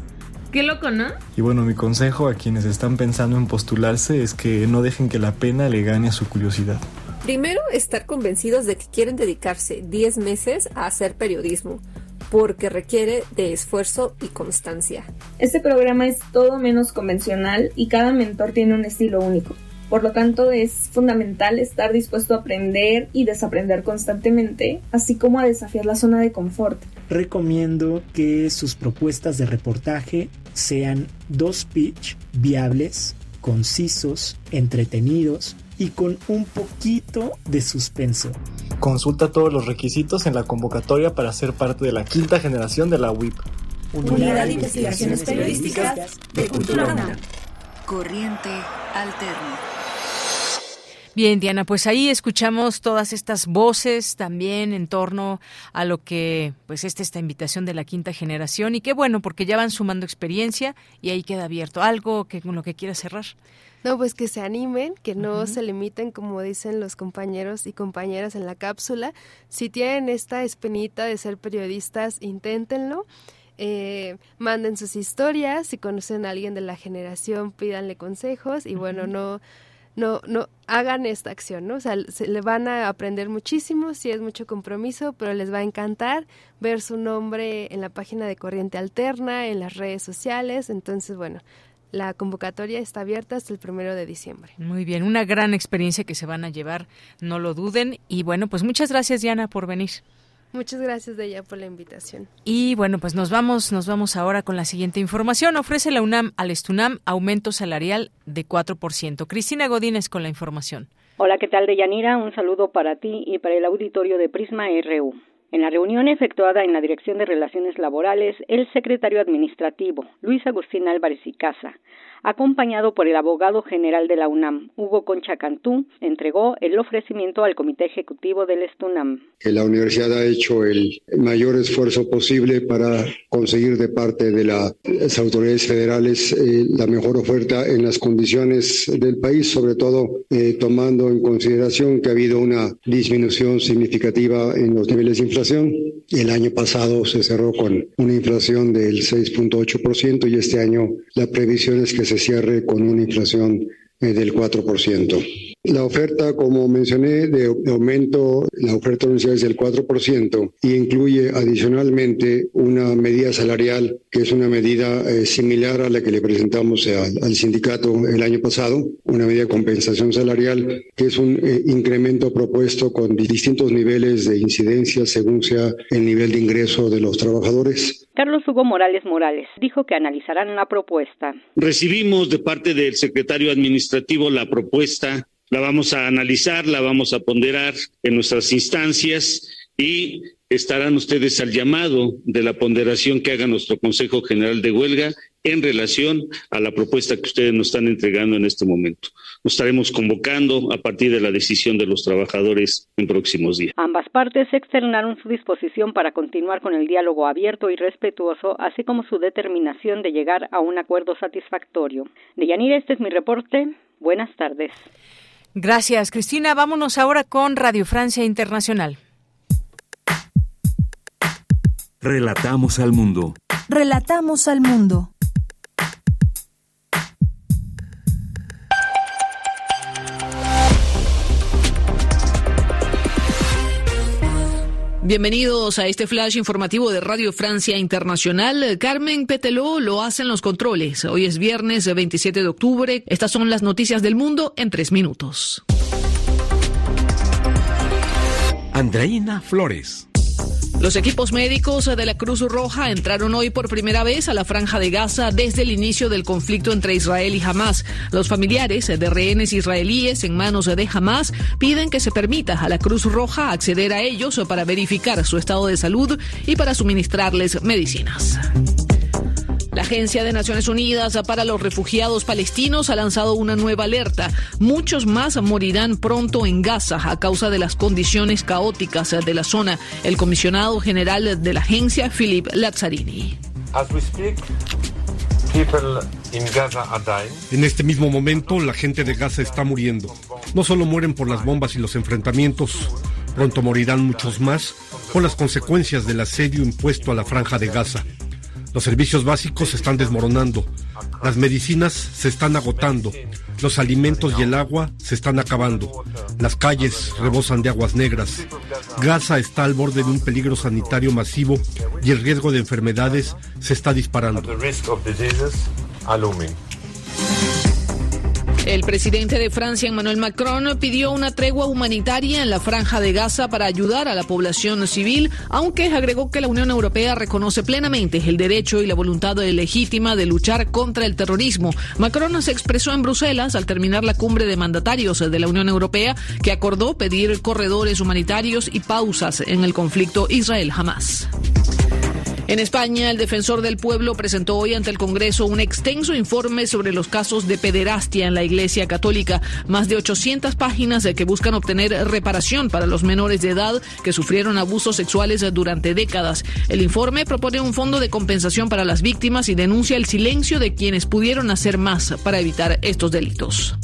Qué loco, ¿no? Y bueno, mi consejo a quienes están pensando en postularse es que no dejen que la pena le gane a su curiosidad. Primero, estar convencidos de que quieren dedicarse 10 meses a hacer periodismo, porque requiere de esfuerzo y constancia. Este programa es todo menos convencional y cada mentor tiene un estilo único. Por lo tanto, es fundamental estar dispuesto a aprender y desaprender constantemente, así como a desafiar la zona de confort. Recomiendo que sus propuestas de reportaje sean dos pitch viables, concisos, entretenidos y con un poquito de suspenso. Consulta todos los requisitos en la convocatoria para ser parte de la quinta generación de la WIP. Unidad de Investigaciones Periodísticas de Cultura Corriente Alterna. Bien, Diana, pues ahí escuchamos todas estas voces también en torno a lo que, pues, esta, esta invitación de la quinta generación y qué bueno, porque ya van sumando experiencia y ahí queda abierto. ¿Algo que, con lo que quieras cerrar? No, pues que se animen, que no se limiten, como dicen los compañeros y compañeras en la cápsula. Si tienen esta espinita de ser periodistas, inténtenlo. Eh, manden sus historias, si conocen a alguien de la generación, pídanle consejos y bueno, no no, no hagan esta acción, ¿no? O sea, se le van a aprender muchísimo, si es mucho compromiso, pero les va a encantar ver su nombre en la página de Corriente Alterna, en las redes sociales. Entonces, bueno, la convocatoria está abierta hasta el primero de diciembre. Muy bien, una gran experiencia que se van a llevar, no lo duden. Y bueno, pues muchas gracias, Diana, por venir. Muchas gracias de ella por la invitación. Y bueno, pues nos vamos, nos vamos ahora con la siguiente información. Ofrece la UNAM al Estunam aumento salarial de 4%. Cristina Godínez con la información. Hola, ¿qué tal, Deyanira? Un saludo para ti y para el auditorio de Prisma RU. En la reunión efectuada en la Dirección de Relaciones Laborales, el secretario administrativo, Luis Agustín Álvarez y Casa, acompañado por el abogado general de la UNAM, Hugo Concha Cantú, entregó el ofrecimiento al Comité Ejecutivo del Estunam. La universidad ha hecho el mayor esfuerzo posible para conseguir de parte de las autoridades federales eh, la mejor oferta en las condiciones del país, sobre todo eh, tomando en consideración que ha habido una disminución significativa en los niveles de inflación. El año pasado se cerró con una inflación del 6.8% y este año la previsión es que se cierre con una inflación del 4%. La oferta, como mencioné, de, aumento, la oferta universitaria es del 4% y incluye adicionalmente una medida salarial que es una medida eh, similar a la que le presentamos al, sindicato el año pasado, una medida de compensación salarial que es un eh, incremento propuesto con distintos niveles de incidencia según sea el nivel de ingreso de los trabajadores. Carlos Hugo Morales Morales dijo que analizarán la propuesta. Recibimos de parte del secretario administrativo la propuesta la vamos a analizar, la vamos a ponderar en nuestras instancias y estarán ustedes al llamado de la ponderación que haga nuestro Consejo General de Huelga en relación a la propuesta que ustedes nos están entregando en este momento. Nos estaremos convocando a partir de la decisión de los trabajadores en próximos días. Ambas partes externaron su disposición para continuar con el diálogo abierto y respetuoso, así como su determinación de llegar a un acuerdo satisfactorio. De Yanira, este es mi reporte. Buenas tardes. Gracias, Cristina. Vámonos ahora con Radio Francia Internacional. Relatamos al mundo. Relatamos al mundo. Bienvenidos a este flash informativo de Radio Francia Internacional. Carmen Peteló lo hace en los controles. Hoy es viernes 27 de octubre. Estas son las noticias del mundo en tres minutos. Andreina Flores. Los equipos médicos de la Cruz Roja entraron hoy por primera vez a la franja de Gaza desde el inicio del conflicto entre Israel y Hamas. Los familiares de rehenes israelíes en manos de Hamas piden que se permita a la Cruz Roja acceder a ellos para verificar su estado de salud y para suministrarles medicinas. La Agencia de Naciones Unidas para los Refugiados Palestinos ha lanzado una nueva alerta. Muchos más morirán pronto en Gaza a causa de las condiciones caóticas de la zona. El comisionado general de la agencia, Philip Lazzarini. En este mismo momento, la gente de Gaza está muriendo. No solo mueren por las bombas y los enfrentamientos, pronto morirán muchos más por las consecuencias del asedio impuesto a la franja de Gaza. Los servicios básicos se están desmoronando, las medicinas se están agotando, los alimentos y el agua se están acabando, las calles rebosan de aguas negras, Gaza está al borde de un peligro sanitario masivo y el riesgo de enfermedades se está disparando. El presidente de Francia, Emmanuel Macron, pidió una tregua humanitaria en la franja de Gaza para ayudar a la población civil, aunque agregó que la Unión Europea reconoce plenamente el derecho y la voluntad legítima de luchar contra el terrorismo. Macron se expresó en Bruselas al terminar la cumbre de mandatarios de la Unión Europea, que acordó pedir corredores humanitarios y pausas en el conflicto Israel-Hamas. En España, el defensor del pueblo presentó hoy ante el Congreso un extenso informe sobre los casos de pederastia en la Iglesia Católica, más de 800 páginas que buscan obtener reparación para los menores de edad que sufrieron abusos sexuales durante décadas. El informe propone un fondo de compensación para las víctimas y denuncia el silencio de quienes pudieron hacer más para evitar estos delitos.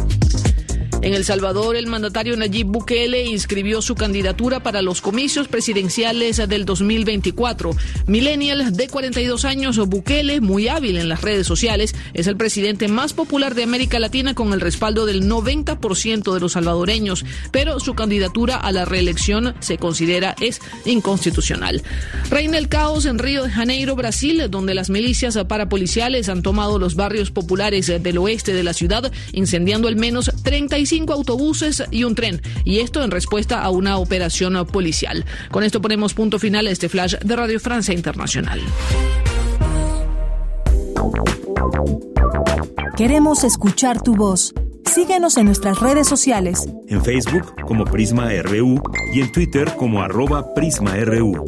En El Salvador, el mandatario Nayib Bukele inscribió su candidatura para los comicios presidenciales del 2024. Millennial de 42 años, Bukele, muy hábil en las redes sociales, es el presidente más popular de América Latina con el respaldo del 90% de los salvadoreños, pero su candidatura a la reelección se considera es inconstitucional. Reina el caos en Río de Janeiro, Brasil, donde las milicias parapoliciales han tomado los barrios populares del oeste de la ciudad, incendiando al menos 35 cinco autobuses y un tren, y esto en respuesta a una operación policial. Con esto ponemos punto final a este flash de Radio Francia Internacional. Queremos escuchar tu voz. Síguenos en nuestras redes sociales. En Facebook como Prisma RU y en Twitter como arroba PrismaRU.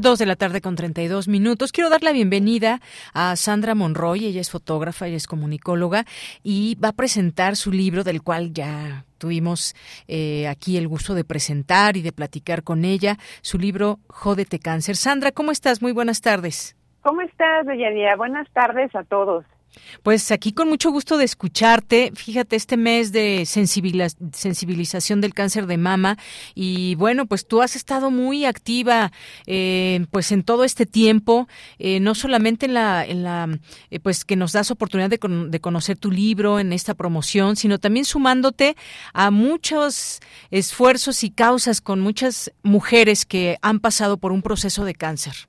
Dos de la tarde con 32 minutos. Quiero dar la bienvenida a Sandra Monroy. Ella es fotógrafa, y es comunicóloga y va a presentar su libro del cual ya tuvimos eh, aquí el gusto de presentar y de platicar con ella. Su libro Jódete Cáncer. Sandra, ¿cómo estás? Muy buenas tardes. ¿Cómo estás, Deyanira? Buenas tardes a todos. Pues aquí con mucho gusto de escucharte. Fíjate, este mes de sensibilización del cáncer de mama y bueno, pues tú has estado muy activa eh, pues en todo este tiempo, eh, no solamente en la, en la eh, pues que nos das oportunidad de, de, conocer tu libro en esta promoción, sino también sumándote a muchos esfuerzos y causas con muchas mujeres que han pasado por un proceso de cáncer.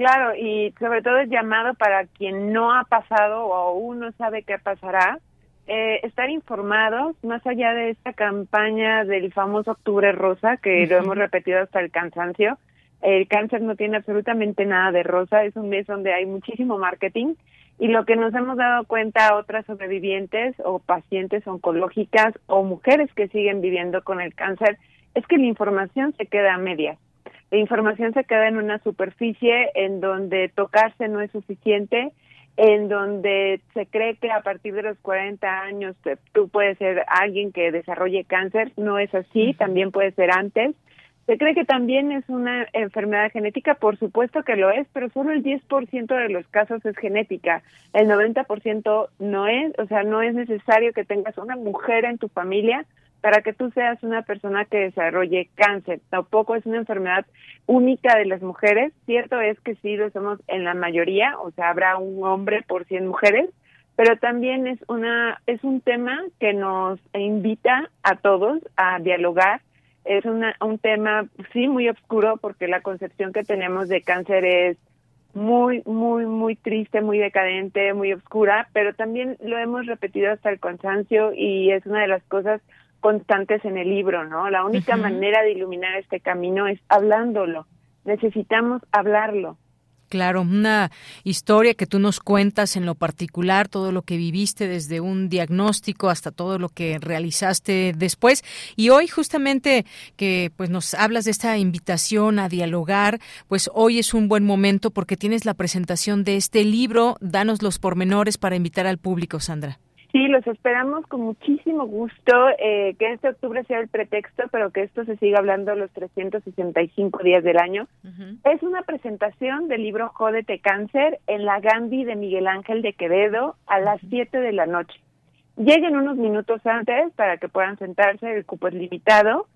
Claro, y sobre todo es llamado para quien no ha pasado o aún no sabe qué pasará, eh, estar informados, más allá de esta campaña del famoso Octubre Rosa, que lo hemos repetido hasta el cansancio. El cáncer no tiene absolutamente nada de rosa, es un mes donde hay muchísimo marketing y lo que nos hemos dado cuenta otras sobrevivientes o pacientes oncológicas o mujeres que siguen viviendo con el cáncer es que la información se queda a medias información se queda en una superficie en donde tocarse no es suficiente, en donde se cree que a partir de los 40 años tú puedes ser alguien que desarrolle cáncer, no es así, también puede ser antes. Se cree que también es una enfermedad genética, por supuesto que lo es, pero solo el 10% de los casos es genética. El 90% no es, o sea, no es necesario que tengas una mujer en tu familia para que tú seas una persona que desarrolle cáncer. Tampoco es una enfermedad única de las mujeres. Cierto es que sí lo somos en la mayoría, o sea, habrá un hombre por 100 mujeres, pero también es una es un tema que nos invita a todos a dialogar. Es una, un tema sí muy oscuro porque la concepción que tenemos de cáncer es muy, muy, muy triste, muy decadente, muy oscura, pero también lo hemos repetido hasta el cansancio y es una de las cosas constantes en el libro, ¿no? La única manera de iluminar este camino es hablándolo. Necesitamos hablarlo. Claro, una historia que tú nos cuentas en lo particular, todo lo que viviste desde un diagnóstico hasta todo lo que realizaste después. Y hoy justamente que pues nos hablas de esta invitación a dialogar, pues hoy es un buen momento porque tienes la presentación de este libro. Danos los pormenores para invitar al público, Sandra. Sí, los esperamos con muchísimo gusto, eh, que este octubre sea el pretexto, pero que esto se siga hablando los 365 días del año. Es una presentación del libro Jódete Cáncer en la Gandhi de Miguel Ángel de Quevedo a las 7 de la noche. Lleguen unos minutos antes para que puedan sentarse, el cupo es limitado,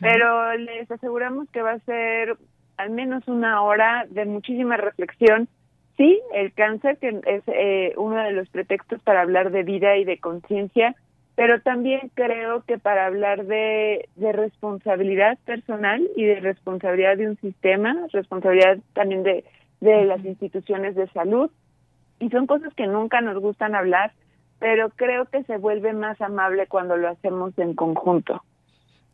pero les aseguramos que va a ser al menos una hora de muchísima reflexión Sí, el cáncer, que es eh, uno de los pretextos para hablar de vida y de conciencia, pero también creo que para hablar de, de responsabilidad personal y de responsabilidad de un sistema, responsabilidad también de, de las instituciones de salud, y son cosas que nunca nos gustan hablar, pero creo que se vuelve más amable cuando lo hacemos en conjunto.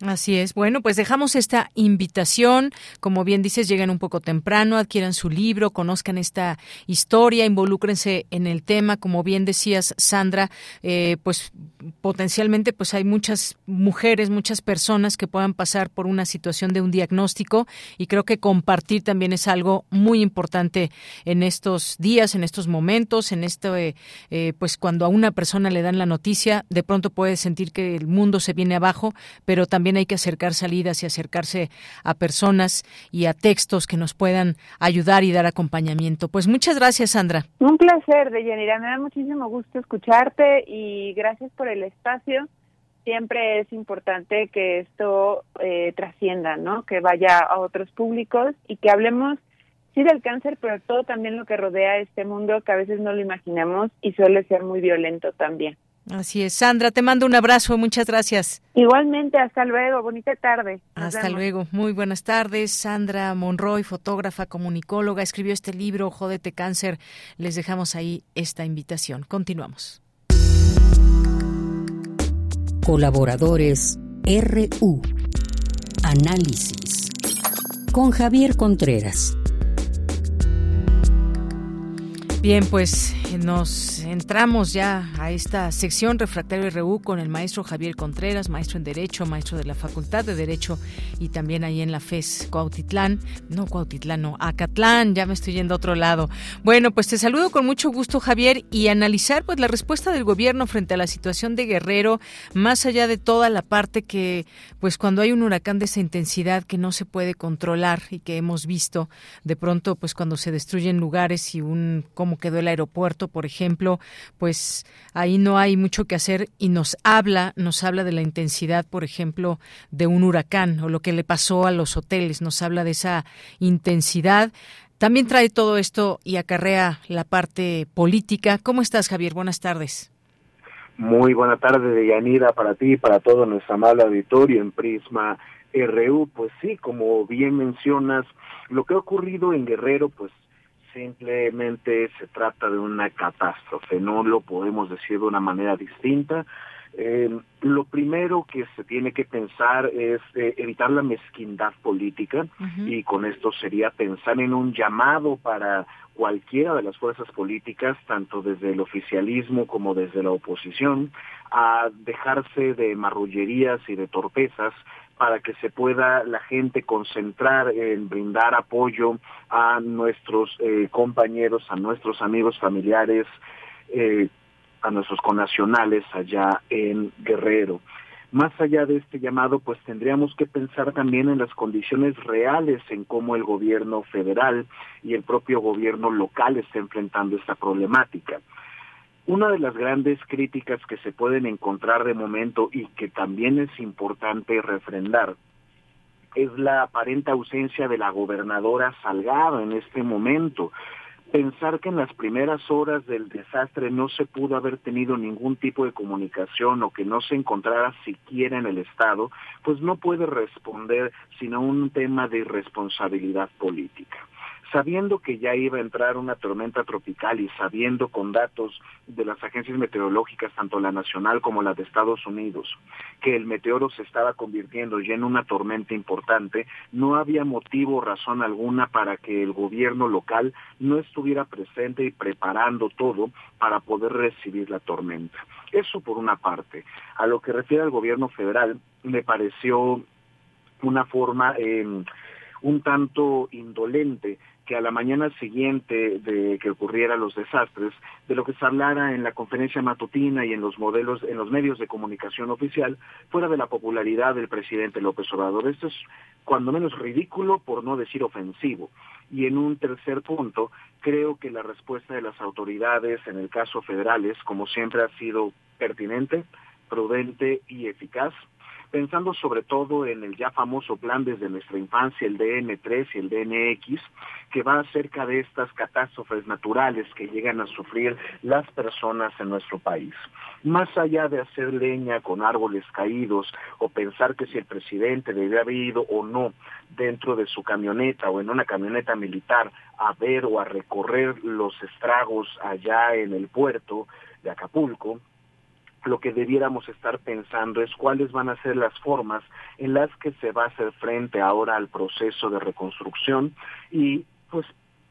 Así es. Bueno, pues dejamos esta invitación. Como bien dices, lleguen un poco temprano, adquieran su libro, conozcan esta historia, involúcrense en el tema. Como bien decías, Sandra, eh, pues potencialmente pues hay muchas mujeres, muchas personas que puedan pasar por una situación de un diagnóstico y creo que compartir también es algo muy importante en estos días, en estos momentos, en esto, eh, eh, pues cuando a una persona le dan la noticia, de pronto puede sentir que el mundo se viene abajo, pero también hay que acercar salidas y acercarse a personas y a textos que nos puedan ayudar y dar acompañamiento. Pues muchas gracias, Sandra. Un placer, Deyanira. Me da muchísimo gusto escucharte y gracias por el espacio. Siempre es importante que esto eh, trascienda, ¿no? Que vaya a otros públicos y que hablemos sí del cáncer, pero todo también lo que rodea este mundo que a veces no lo imaginamos y suele ser muy violento también. Así es. Sandra, te mando un abrazo. Muchas gracias. Igualmente, hasta luego. Bonita tarde. hasta luego. Muy buenas tardes. Sandra Monroy, fotógrafa, comunicóloga, escribió este libro, Jódete Cáncer. Les dejamos ahí esta invitación. Continuamos. Colaboradores RU. Análisis. Con Javier Contreras. Bien, pues nos entramos ya a esta sección Refractario RU con el maestro Javier Contreras, maestro en Derecho, maestro de la Facultad de Derecho y también ahí en la FES Cuautitlán, no Cuautitlán, no, Acatlán, ya me estoy yendo a otro lado. Bueno, pues te saludo con mucho gusto Javier y analizar pues la respuesta del gobierno frente a la situación de Guerrero, más allá de toda la parte que pues cuando hay un huracán de esa intensidad que no se puede controlar y que hemos visto de pronto pues cuando se destruyen lugares y un cómo quedó el aeropuerto, por ejemplo, pues ahí no hay mucho que hacer y nos habla, nos habla de la intensidad, por ejemplo, de un huracán o lo que le pasó a los hoteles, nos habla de esa intensidad. También trae todo esto y acarrea la parte política. ¿Cómo estás, Javier? Buenas tardes. Muy buena tarde, Yanira, para ti y para todo nuestro amable auditorio en Prisma RU. Pues sí, como bien mencionas, lo que ha ocurrido en Guerrero, pues simplemente se trata de una catástrofe, no lo podemos decir de una manera distinta. Eh, lo primero que se tiene que pensar es eh, evitar la mezquindad política y con esto sería pensar en un llamado para cualquiera de las fuerzas políticas, tanto desde el oficialismo como desde la oposición, a dejarse de marrullerías y de torpezas para que se pueda la gente concentrar en brindar apoyo a nuestros eh, compañeros, a nuestros amigos familiares, eh, a nuestros connacionales allá en Guerrero. Más allá de este llamado, pues tendríamos que pensar también en las condiciones reales en cómo el gobierno federal y el propio gobierno local está enfrentando esta problemática. Una de las grandes críticas que se pueden encontrar de momento y que también es importante refrendar es la aparente ausencia de la gobernadora Salgado en este momento. Pensar que en las primeras horas del desastre no se pudo haber tenido ningún tipo de comunicación o que no se encontrara siquiera en el Estado, pues no puede responder sino un tema de irresponsabilidad política sabiendo que ya iba a entrar una tormenta tropical y sabiendo con datos de las agencias meteorológicas, tanto la nacional como la de Estados Unidos, que el meteoro se estaba convirtiendo ya en una tormenta importante, no había motivo o razón alguna para que el gobierno local no estuviera presente y preparando todo para poder recibir la tormenta. Eso por una parte. A lo que refiere al gobierno federal, me pareció una forma eh, un tanto indolente que a la mañana siguiente de que ocurrieran los desastres, de lo que se hablara en la conferencia matutina y en los modelos, en los medios de comunicación oficial, fuera de la popularidad del presidente López Obrador. Esto es cuando menos ridículo, por no decir ofensivo. Y en un tercer punto, creo que la respuesta de las autoridades, en el caso federales, como siempre ha sido pertinente, prudente y eficaz, pensando sobre todo en el ya famoso plan desde nuestra infancia, el DN3 y el DNX, que va acerca de estas catástrofes naturales que llegan a sufrir las personas en nuestro país. Más allá de hacer leña con árboles caídos o pensar que si el presidente debe haber ido o no dentro de su camioneta o en una camioneta militar a ver o a recorrer los estragos allá en el puerto de Acapulco, lo que debiéramos estar pensando es cuáles van a ser las formas en las que se va a hacer frente ahora al proceso de reconstrucción y pues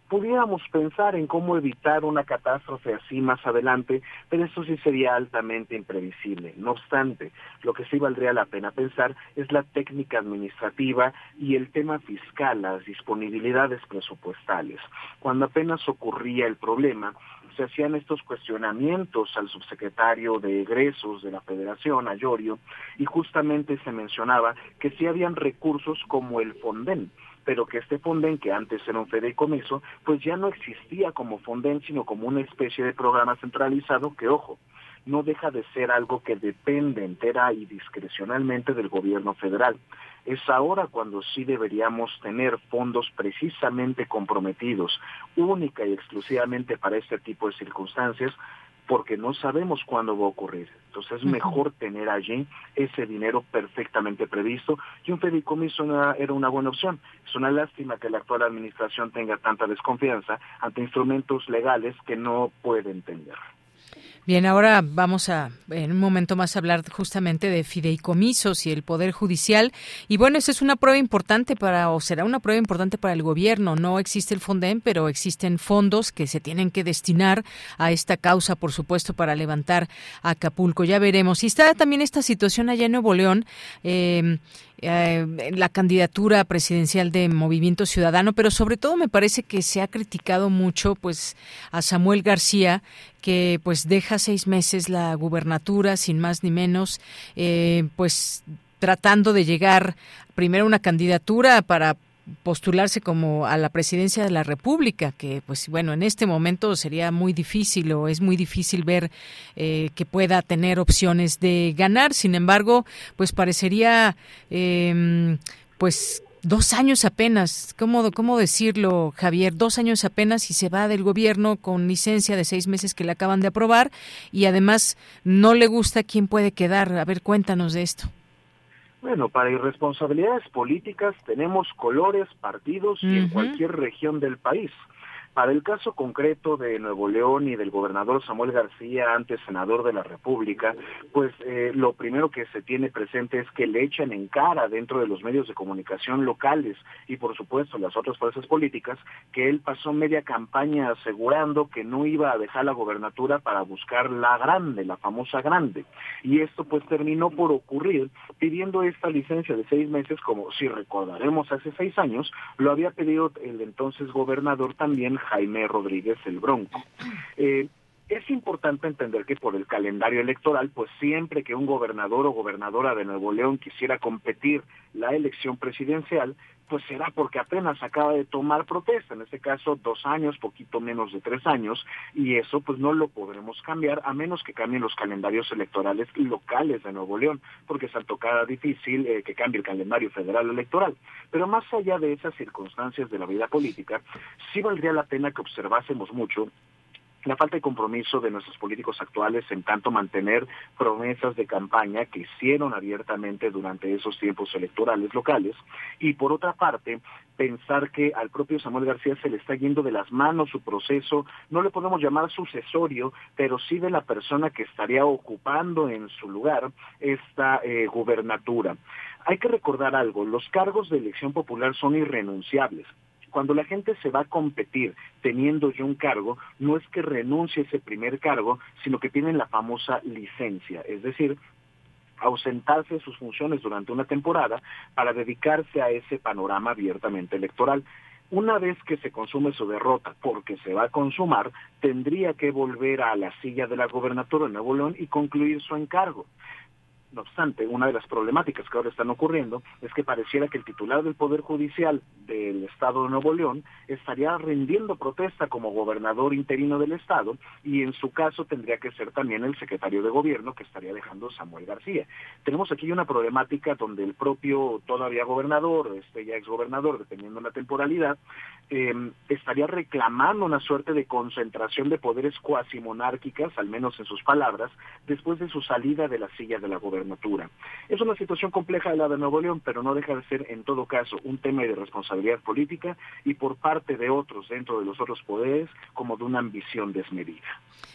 pudiéramos pensar en cómo evitar una catástrofe así más adelante, pero eso sí sería altamente imprevisible. No obstante, lo que sí valdría la pena pensar es la técnica administrativa y el tema fiscal, las disponibilidades presupuestales. Cuando apenas ocurría el problema, se hacían estos cuestionamientos al subsecretario de egresos de la Federación, a Llorio, y justamente se mencionaba que sí habían recursos como el Fonden, pero que este Fonden, que antes era un fideicomiso, pues ya no existía como Fonden, sino como una especie de programa centralizado que, ojo, no deja de ser algo que depende entera y discrecionalmente del gobierno federal. Es ahora cuando sí deberíamos tener fondos precisamente comprometidos, única y exclusivamente para este tipo de circunstancias, porque no sabemos cuándo va a ocurrir. Entonces es mejor tener allí ese dinero perfectamente previsto y un fideicomiso era una buena opción. Es una lástima que la actual administración tenga tanta desconfianza ante instrumentos legales que no puede entender. Bien, ahora vamos a en un momento más hablar justamente de fideicomisos y el poder judicial. Y bueno, esa es una prueba importante para, o será una prueba importante para el gobierno. No existe el Fonden, pero existen fondos que se tienen que destinar a esta causa, por supuesto, para levantar Acapulco. Ya veremos. Y está también esta situación allá en Nuevo León. Eh, eh, la candidatura presidencial de Movimiento Ciudadano, pero sobre todo me parece que se ha criticado mucho pues a Samuel García que pues deja seis meses la gubernatura sin más ni menos eh, pues tratando de llegar primero una candidatura para postularse como a la presidencia de la República, que pues bueno, en este momento sería muy difícil o es muy difícil ver eh, que pueda tener opciones de ganar. Sin embargo, pues parecería em, pues dos años apenas, ¿cómo, ¿cómo decirlo, Javier? Dos años apenas y se va del gobierno con licencia de seis meses que le acaban de aprobar y además no le gusta quién puede quedar. A ver, cuéntanos de esto. Bueno, para irresponsabilidades políticas tenemos colores, partidos y en cualquier región del país. Para el caso concreto de Nuevo León y del gobernador Samuel García, antes senador de la República, pues eh, lo primero que se tiene presente es que le echan en cara dentro de los medios de comunicación locales y por supuesto las otras fuerzas políticas que él pasó media campaña asegurando que no iba a dejar la gobernatura para buscar la grande, la famosa grande. Y esto pues terminó por ocurrir pidiendo esta licencia de seis meses, como si recordaremos hace seis años, lo había pedido el entonces gobernador también Jaime Rodríguez el Bronco. Eh, es importante entender que por el calendario electoral, pues siempre que un gobernador o gobernadora de Nuevo León quisiera competir la elección presidencial, pues será porque apenas acaba de tomar protesta, en este caso dos años, poquito menos de tres años, y eso pues no lo podremos cambiar a menos que cambien los calendarios electorales locales de Nuevo León, porque es tocada difícil eh, que cambie el calendario federal electoral. Pero más allá de esas circunstancias de la vida política, sí valdría la pena que observásemos mucho la falta de compromiso de nuestros políticos actuales en tanto mantener promesas de campaña que hicieron abiertamente durante esos tiempos electorales locales y por otra parte pensar que al propio Samuel García se le está yendo de las manos su proceso, no le podemos llamar sucesorio, pero sí de la persona que estaría ocupando en su lugar esta eh, gubernatura. Hay que recordar algo, los cargos de elección popular son irrenunciables. Cuando la gente se va a competir teniendo ya un cargo, no es que renuncie a ese primer cargo, sino que tienen la famosa licencia, es decir, ausentarse de sus funciones durante una temporada para dedicarse a ese panorama abiertamente electoral. Una vez que se consume su derrota, porque se va a consumar, tendría que volver a la silla de la gobernatura de Nuevo León y concluir su encargo. No obstante, una de las problemáticas que ahora están ocurriendo es que pareciera que el titular del Poder Judicial del Estado de Nuevo León estaría rindiendo protesta como gobernador interino del Estado y en su caso tendría que ser también el secretario de Gobierno que estaría dejando Samuel García. Tenemos aquí una problemática donde el propio todavía gobernador, este ya exgobernador, dependiendo de la temporalidad, eh, estaría reclamando una suerte de concentración de poderes cuasi monárquicas, al menos en sus palabras, después de su salida de la silla de la gobernación es una situación compleja la de Nuevo León, pero no deja de ser en todo caso un tema de responsabilidad política y por parte de otros dentro de los otros poderes como de una ambición desmedida.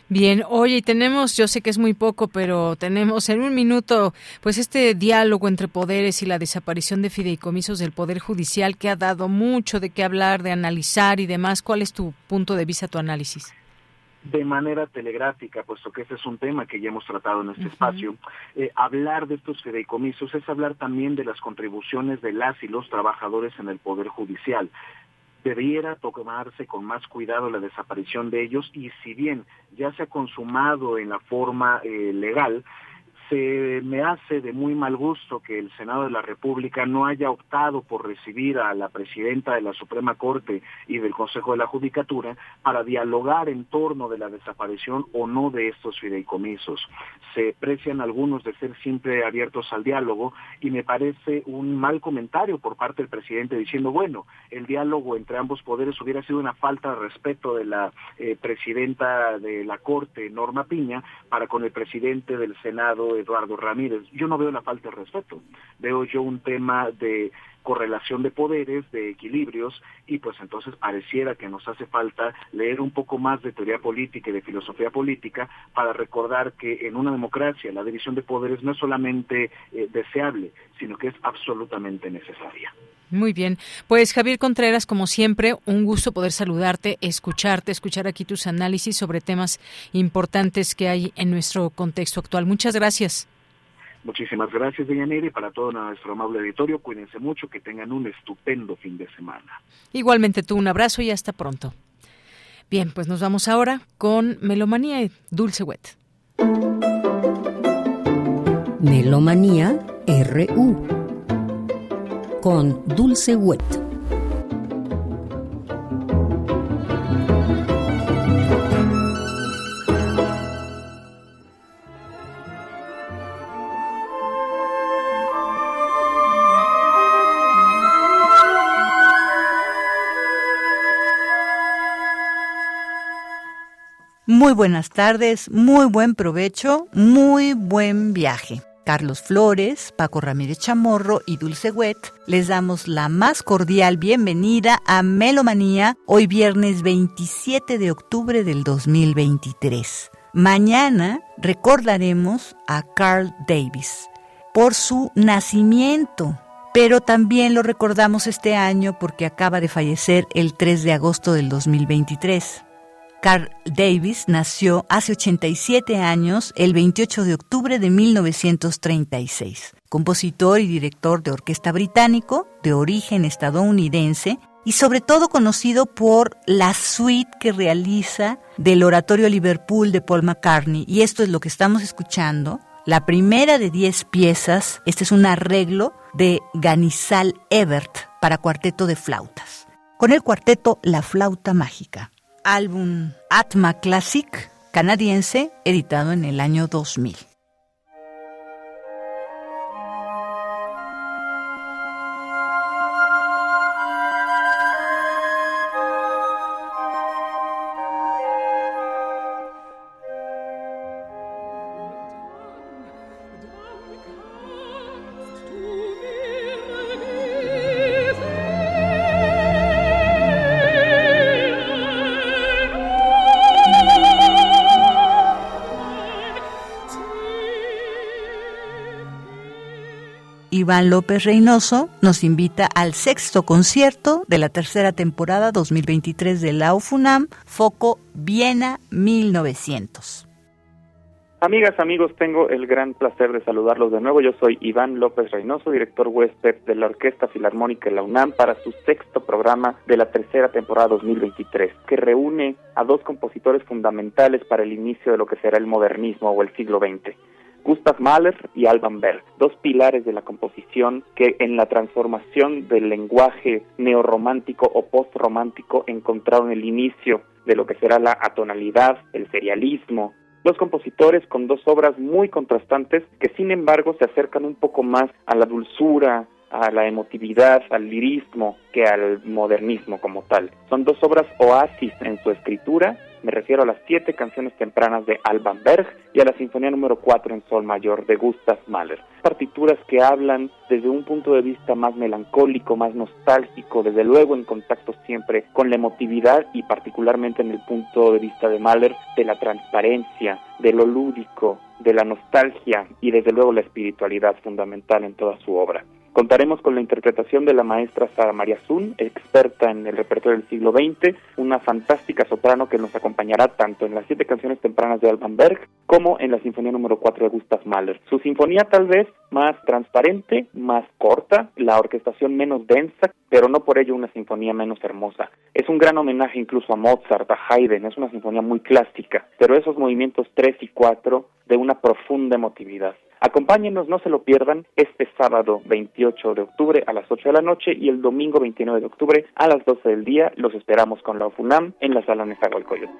Bien, oye, tenemos, yo sé que es muy poco, pero tenemos en un minuto, pues este diálogo entre poderes y la desaparición de fideicomisos del Poder Judicial que ha dado mucho de qué hablar, de analizar y demás. ¿Cuál es tu punto de vista, tu análisis? De manera telegráfica, puesto que este es un tema que ya hemos tratado en este espacio. Eh, hablar de estos fideicomisos es hablar también de las contribuciones de las y los trabajadores en el Poder Judicial. Debiera tomarse con más cuidado la desaparición de ellos y si bien ya se ha consumado en la forma eh, legal, se me hace de muy mal gusto que el Senado de la República no haya optado por recibir a la presidenta de la Suprema Corte y del Consejo de la Judicatura para dialogar en torno de la desaparición o no de estos fideicomisos. Se precian algunos de ser siempre abiertos al diálogo y me parece un mal comentario por parte del presidente diciendo, bueno, el diálogo entre ambos poderes hubiera sido una falta de respeto de la eh, presidenta de la Corte, Norma Piña, para con el presidente del Senado, Eduardo Ramírez. Yo no veo la falta de respeto, veo yo un tema de correlación de poderes, de equilibrios, y pues entonces pareciera que nos hace falta leer un poco más de teoría política y de filosofía política para recordar que en una democracia la división de poderes no es solamente eh, deseable, sino que es absolutamente necesaria. Muy bien. Pues Javier Contreras, como siempre, un gusto poder saludarte, escucharte, escuchar aquí tus análisis sobre temas importantes que hay en nuestro contexto actual. Muchas gracias. Muchísimas gracias, Deyanira, y para todo nuestro amable auditorio, cuídense mucho, que tengan un estupendo fin de semana. Igualmente tú, un abrazo y hasta pronto. Bien, pues nos vamos ahora con Melomanía y Dulce Wet. Melomanía RU con Dulce Wet. Muy buenas tardes, muy buen provecho, muy buen viaje. Carlos Flores, Paco Ramírez Chamorro y Dulce Wet, les damos la más cordial bienvenida a Melomanía hoy viernes 27 de octubre del 2023. Mañana recordaremos a Carl Davis por su nacimiento, pero también lo recordamos este año porque acaba de fallecer el 3 de agosto del 2023. Carl Davis nació hace 87 años, el 28 de octubre de 1936. Compositor y director de orquesta británico, de origen estadounidense, y sobre todo conocido por la suite que realiza del Oratorio Liverpool de Paul McCartney. Y esto es lo que estamos escuchando. La primera de 10 piezas, este es un arreglo de Ganizal Ebert para cuarteto de flautas. Con el cuarteto La Flauta Mágica álbum Atma Classic canadiense editado en el año 2000. Iván López Reynoso nos invita al sexto concierto de la tercera temporada 2023 de la UFUNAM, Foco Viena 1900. Amigas, amigos, tengo el gran placer de saludarlos de nuevo. Yo soy Iván López Reynoso, director huésped de la Orquesta Filarmónica de la UNAM para su sexto programa de la tercera temporada 2023, que reúne a dos compositores fundamentales para el inicio de lo que será el modernismo o el siglo XX. Gustav Mahler y Alban Berg, dos pilares de la composición que en la transformación del lenguaje neorromántico o postromántico encontraron el inicio de lo que será la atonalidad, el serialismo. Dos compositores con dos obras muy contrastantes que sin embargo se acercan un poco más a la dulzura, a la emotividad, al lirismo, que al modernismo como tal. Son dos obras oasis en su escritura me refiero a las siete canciones tempranas de Alban Berg y a la Sinfonía número 4 en Sol Mayor de Gustav Mahler. Partituras que hablan desde un punto de vista más melancólico, más nostálgico, desde luego en contacto siempre con la emotividad y particularmente en el punto de vista de Mahler de la transparencia, de lo lúdico, de la nostalgia y desde luego la espiritualidad fundamental en toda su obra. Contaremos con la interpretación de la maestra Sara María Zun, experta en el repertorio del siglo XX, una fantástica soprano que nos acompañará tanto en las siete canciones tempranas de Alban Berg como en la Sinfonía número 4 de Gustav Mahler. Su sinfonía tal vez más transparente, más corta, la orquestación menos densa, pero no por ello una sinfonía menos hermosa. Es un gran homenaje incluso a Mozart, a Haydn, es una sinfonía muy clásica, pero esos movimientos 3 y 4 de una profunda emotividad. Acompáñenos, no se lo pierdan, este sábado 28 de octubre a las 8 de la noche y el domingo 29 de octubre a las 12 del día. Los esperamos con la UFUNAM en la sala Nezahualcóyotl.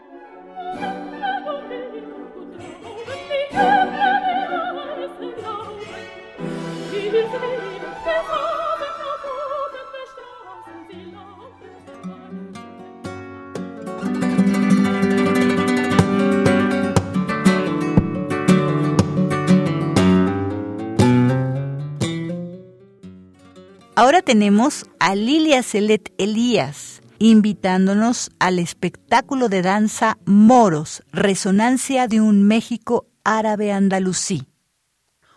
Ahora tenemos a Lilia Celet Elías invitándonos al espectáculo de danza Moros, Resonancia de un México árabe andalusí.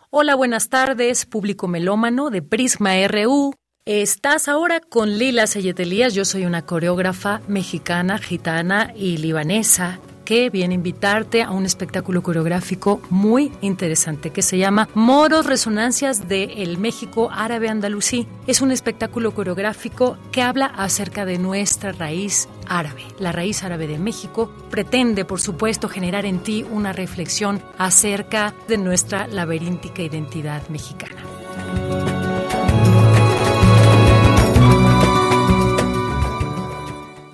Hola, buenas tardes, público melómano de Prisma RU. Estás ahora con Lila Elías, yo soy una coreógrafa mexicana, gitana y libanesa que viene a invitarte a un espectáculo coreográfico muy interesante que se llama Moros Resonancias de el México Árabe Andalusí. Es un espectáculo coreográfico que habla acerca de nuestra raíz árabe. La raíz árabe de México pretende, por supuesto, generar en ti una reflexión acerca de nuestra laberíntica identidad mexicana.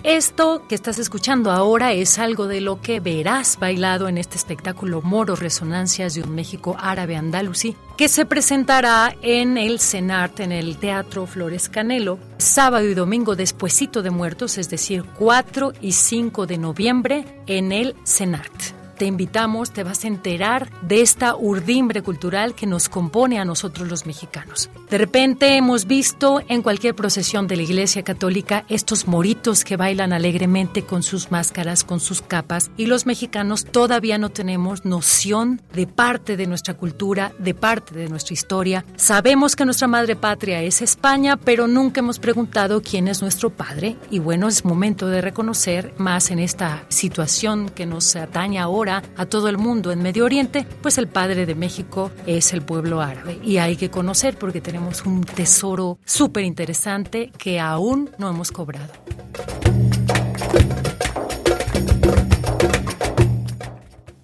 Esto que estás escuchando ahora es algo de lo que verás bailado en este espectáculo Moro Resonancias de un México Árabe Andalusí, que se presentará en el CENART, en el Teatro Flores Canelo, sábado y domingo despuesito de muertos, es decir, 4 y 5 de noviembre en el CENART te invitamos, te vas a enterar de esta urdimbre cultural que nos compone a nosotros los mexicanos. De repente hemos visto en cualquier procesión de la Iglesia Católica estos moritos que bailan alegremente con sus máscaras, con sus capas, y los mexicanos todavía no tenemos noción de parte de nuestra cultura, de parte de nuestra historia. Sabemos que nuestra madre patria es España, pero nunca hemos preguntado quién es nuestro padre, y bueno, es momento de reconocer más en esta situación que nos atañe ahora a todo el mundo en Medio Oriente, pues el padre de México es el pueblo árabe y hay que conocer porque tenemos un tesoro súper interesante que aún no hemos cobrado.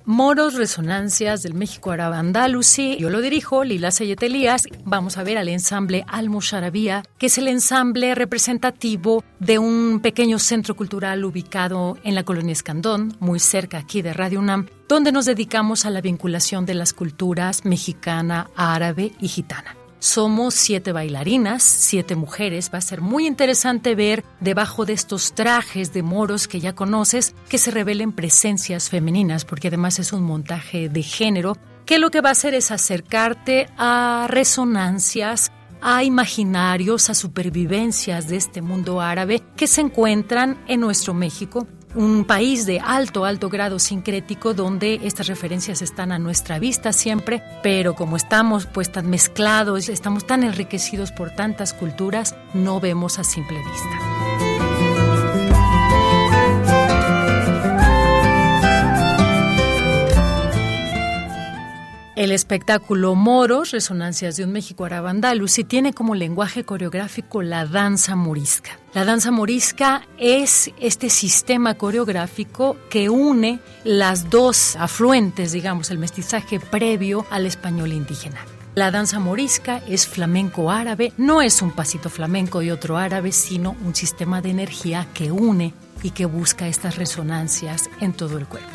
Moros Resonancias del México Árabe Andalusí. Yo lo dirijo, Lila Sayet Elías. Vamos a ver al ensamble Al Musharabía, que es el ensamble representativo de un pequeño centro cultural ubicado en la colonia Escandón, muy cerca aquí de Radio UNAM, donde nos dedicamos a la vinculación de las culturas mexicana, árabe y gitana. Somos siete bailarinas, siete mujeres. Va a ser muy interesante ver debajo de estos trajes de moros que ya conoces que se revelen presencias femeninas, porque además es un montaje de género que lo que va a hacer es acercarte a resonancias, a imaginarios, a supervivencias de este mundo árabe que se encuentran en nuestro México un país de alto, alto grado sincrético donde estas referencias están a nuestra vista siempre, pero como estamos pues tan mezclados, estamos tan enriquecidos por tantas culturas, no vemos a simple vista. El espectáculo Moros, Resonancias de un México y tiene como lenguaje coreográfico la danza morisca. La danza morisca es este sistema coreográfico que une las dos afluentes, digamos, el mestizaje previo al español indígena. La danza morisca es flamenco árabe, no es un pasito flamenco y otro árabe, sino un sistema de energía que une y que busca estas resonancias en todo el cuerpo.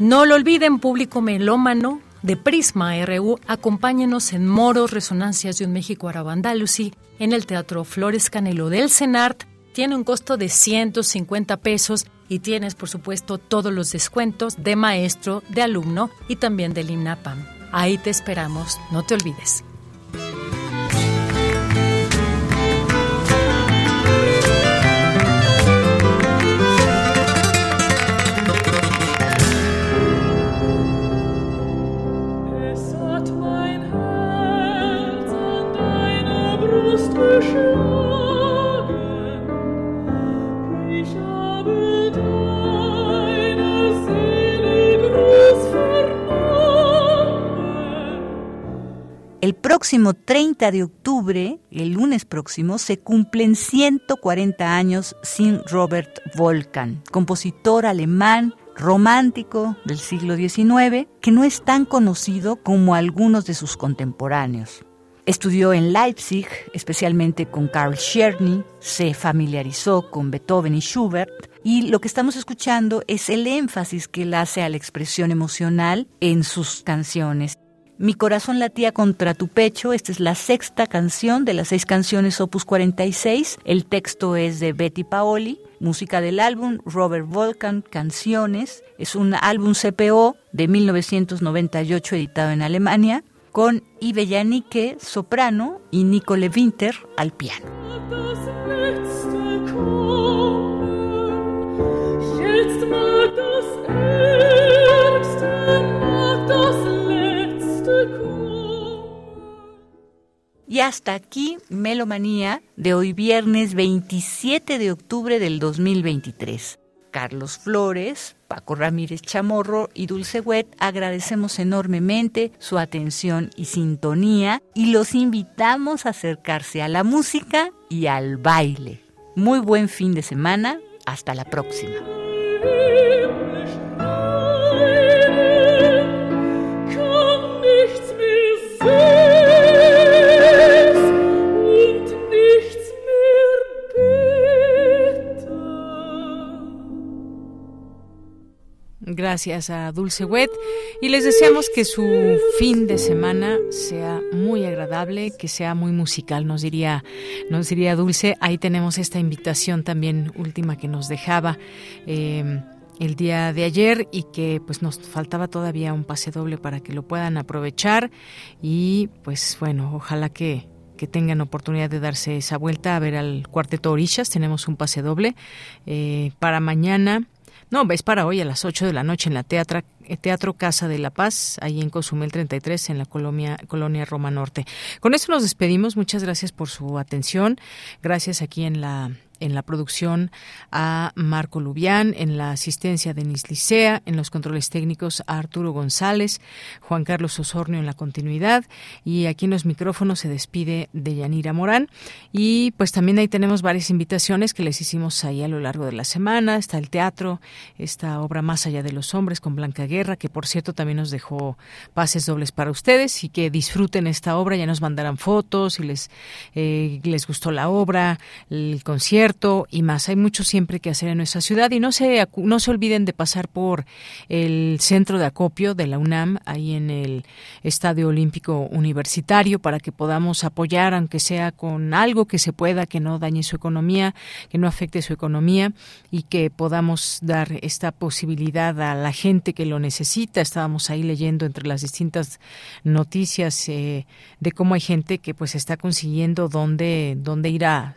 No lo olviden, público melómano de Prisma RU, acompáñenos en Moros Resonancias de un México Arabandalusi en el Teatro Flores Canelo del CENART. Tiene un costo de 150 pesos y tienes, por supuesto, todos los descuentos de maestro, de alumno y también del INAPAM. Ahí te esperamos, no te olvides. Próximo 30 de octubre, el lunes próximo, se cumplen 140 años sin Robert Volkan, compositor alemán romántico del siglo XIX, que no es tan conocido como algunos de sus contemporáneos. Estudió en Leipzig, especialmente con Karl Czerny, se familiarizó con Beethoven y Schubert, y lo que estamos escuchando es el énfasis que él hace a la expresión emocional en sus canciones. Mi corazón latía contra tu pecho. Esta es la sexta canción de las seis canciones Opus 46. El texto es de Betty Paoli. Música del álbum Robert Volkan, Canciones. Es un álbum CPO de 1998 editado en Alemania con Ibe soprano, y Nicole Winter al piano. Y hasta aquí Melomanía de hoy viernes 27 de octubre del 2023. Carlos Flores, Paco Ramírez Chamorro y Dulce Wet agradecemos enormemente su atención y sintonía y los invitamos a acercarse a la música y al baile. Muy buen fin de semana, hasta la próxima. Gracias a Dulce Wet y les deseamos que su fin de semana sea muy agradable, que sea muy musical, nos diría, nos diría Dulce. Ahí tenemos esta invitación también última que nos dejaba. Eh, el día de ayer y que pues nos faltaba todavía un pase doble para que lo puedan aprovechar y pues bueno, ojalá que, que tengan oportunidad de darse esa vuelta a ver al cuarteto Orishas. Tenemos un pase doble eh, para mañana. No, es para hoy a las 8 de la noche en la teatra, eh, Teatro Casa de la Paz, ahí en Cozumel 33, en la colonia, colonia Roma Norte. Con eso nos despedimos. Muchas gracias por su atención. Gracias aquí en la en la producción a Marco Lubián, en la asistencia de Licea, en los controles técnicos a Arturo González, Juan Carlos Osornio en la continuidad. Y aquí en los micrófonos se despide de Yanira Morán. Y pues también ahí tenemos varias invitaciones que les hicimos ahí a lo largo de la semana, está el teatro, esta obra Más allá de los hombres con Blanca Guerra, que por cierto también nos dejó pases dobles para ustedes y que disfruten esta obra, ya nos mandarán fotos y les, eh, les gustó la obra, el concierto, y más. Hay mucho siempre que hacer en nuestra ciudad y no se, no se olviden de pasar por el centro de acopio de la UNAM, ahí en el Estadio Olímpico Universitario, para que podamos apoyar, aunque sea con algo que se pueda, que no dañe su economía, que no afecte su economía y que podamos dar esta posibilidad a la gente que lo necesita. Estábamos ahí leyendo entre las distintas noticias eh, de cómo hay gente que pues está consiguiendo dónde, dónde ir a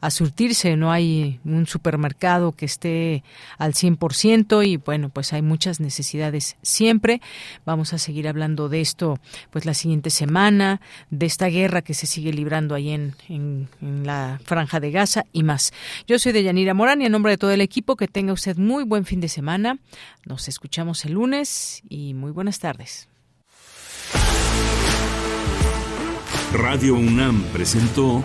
a surtirse, no hay un supermercado que esté al 100% y bueno, pues hay muchas necesidades siempre. Vamos a seguir hablando de esto pues la siguiente semana, de esta guerra que se sigue librando ahí en, en, la franja de Gaza y más. Yo soy Deyanira Morán y en nombre de todo el equipo que tenga usted muy buen fin de semana. Nos escuchamos el lunes y muy buenas tardes. Radio UNAM presentó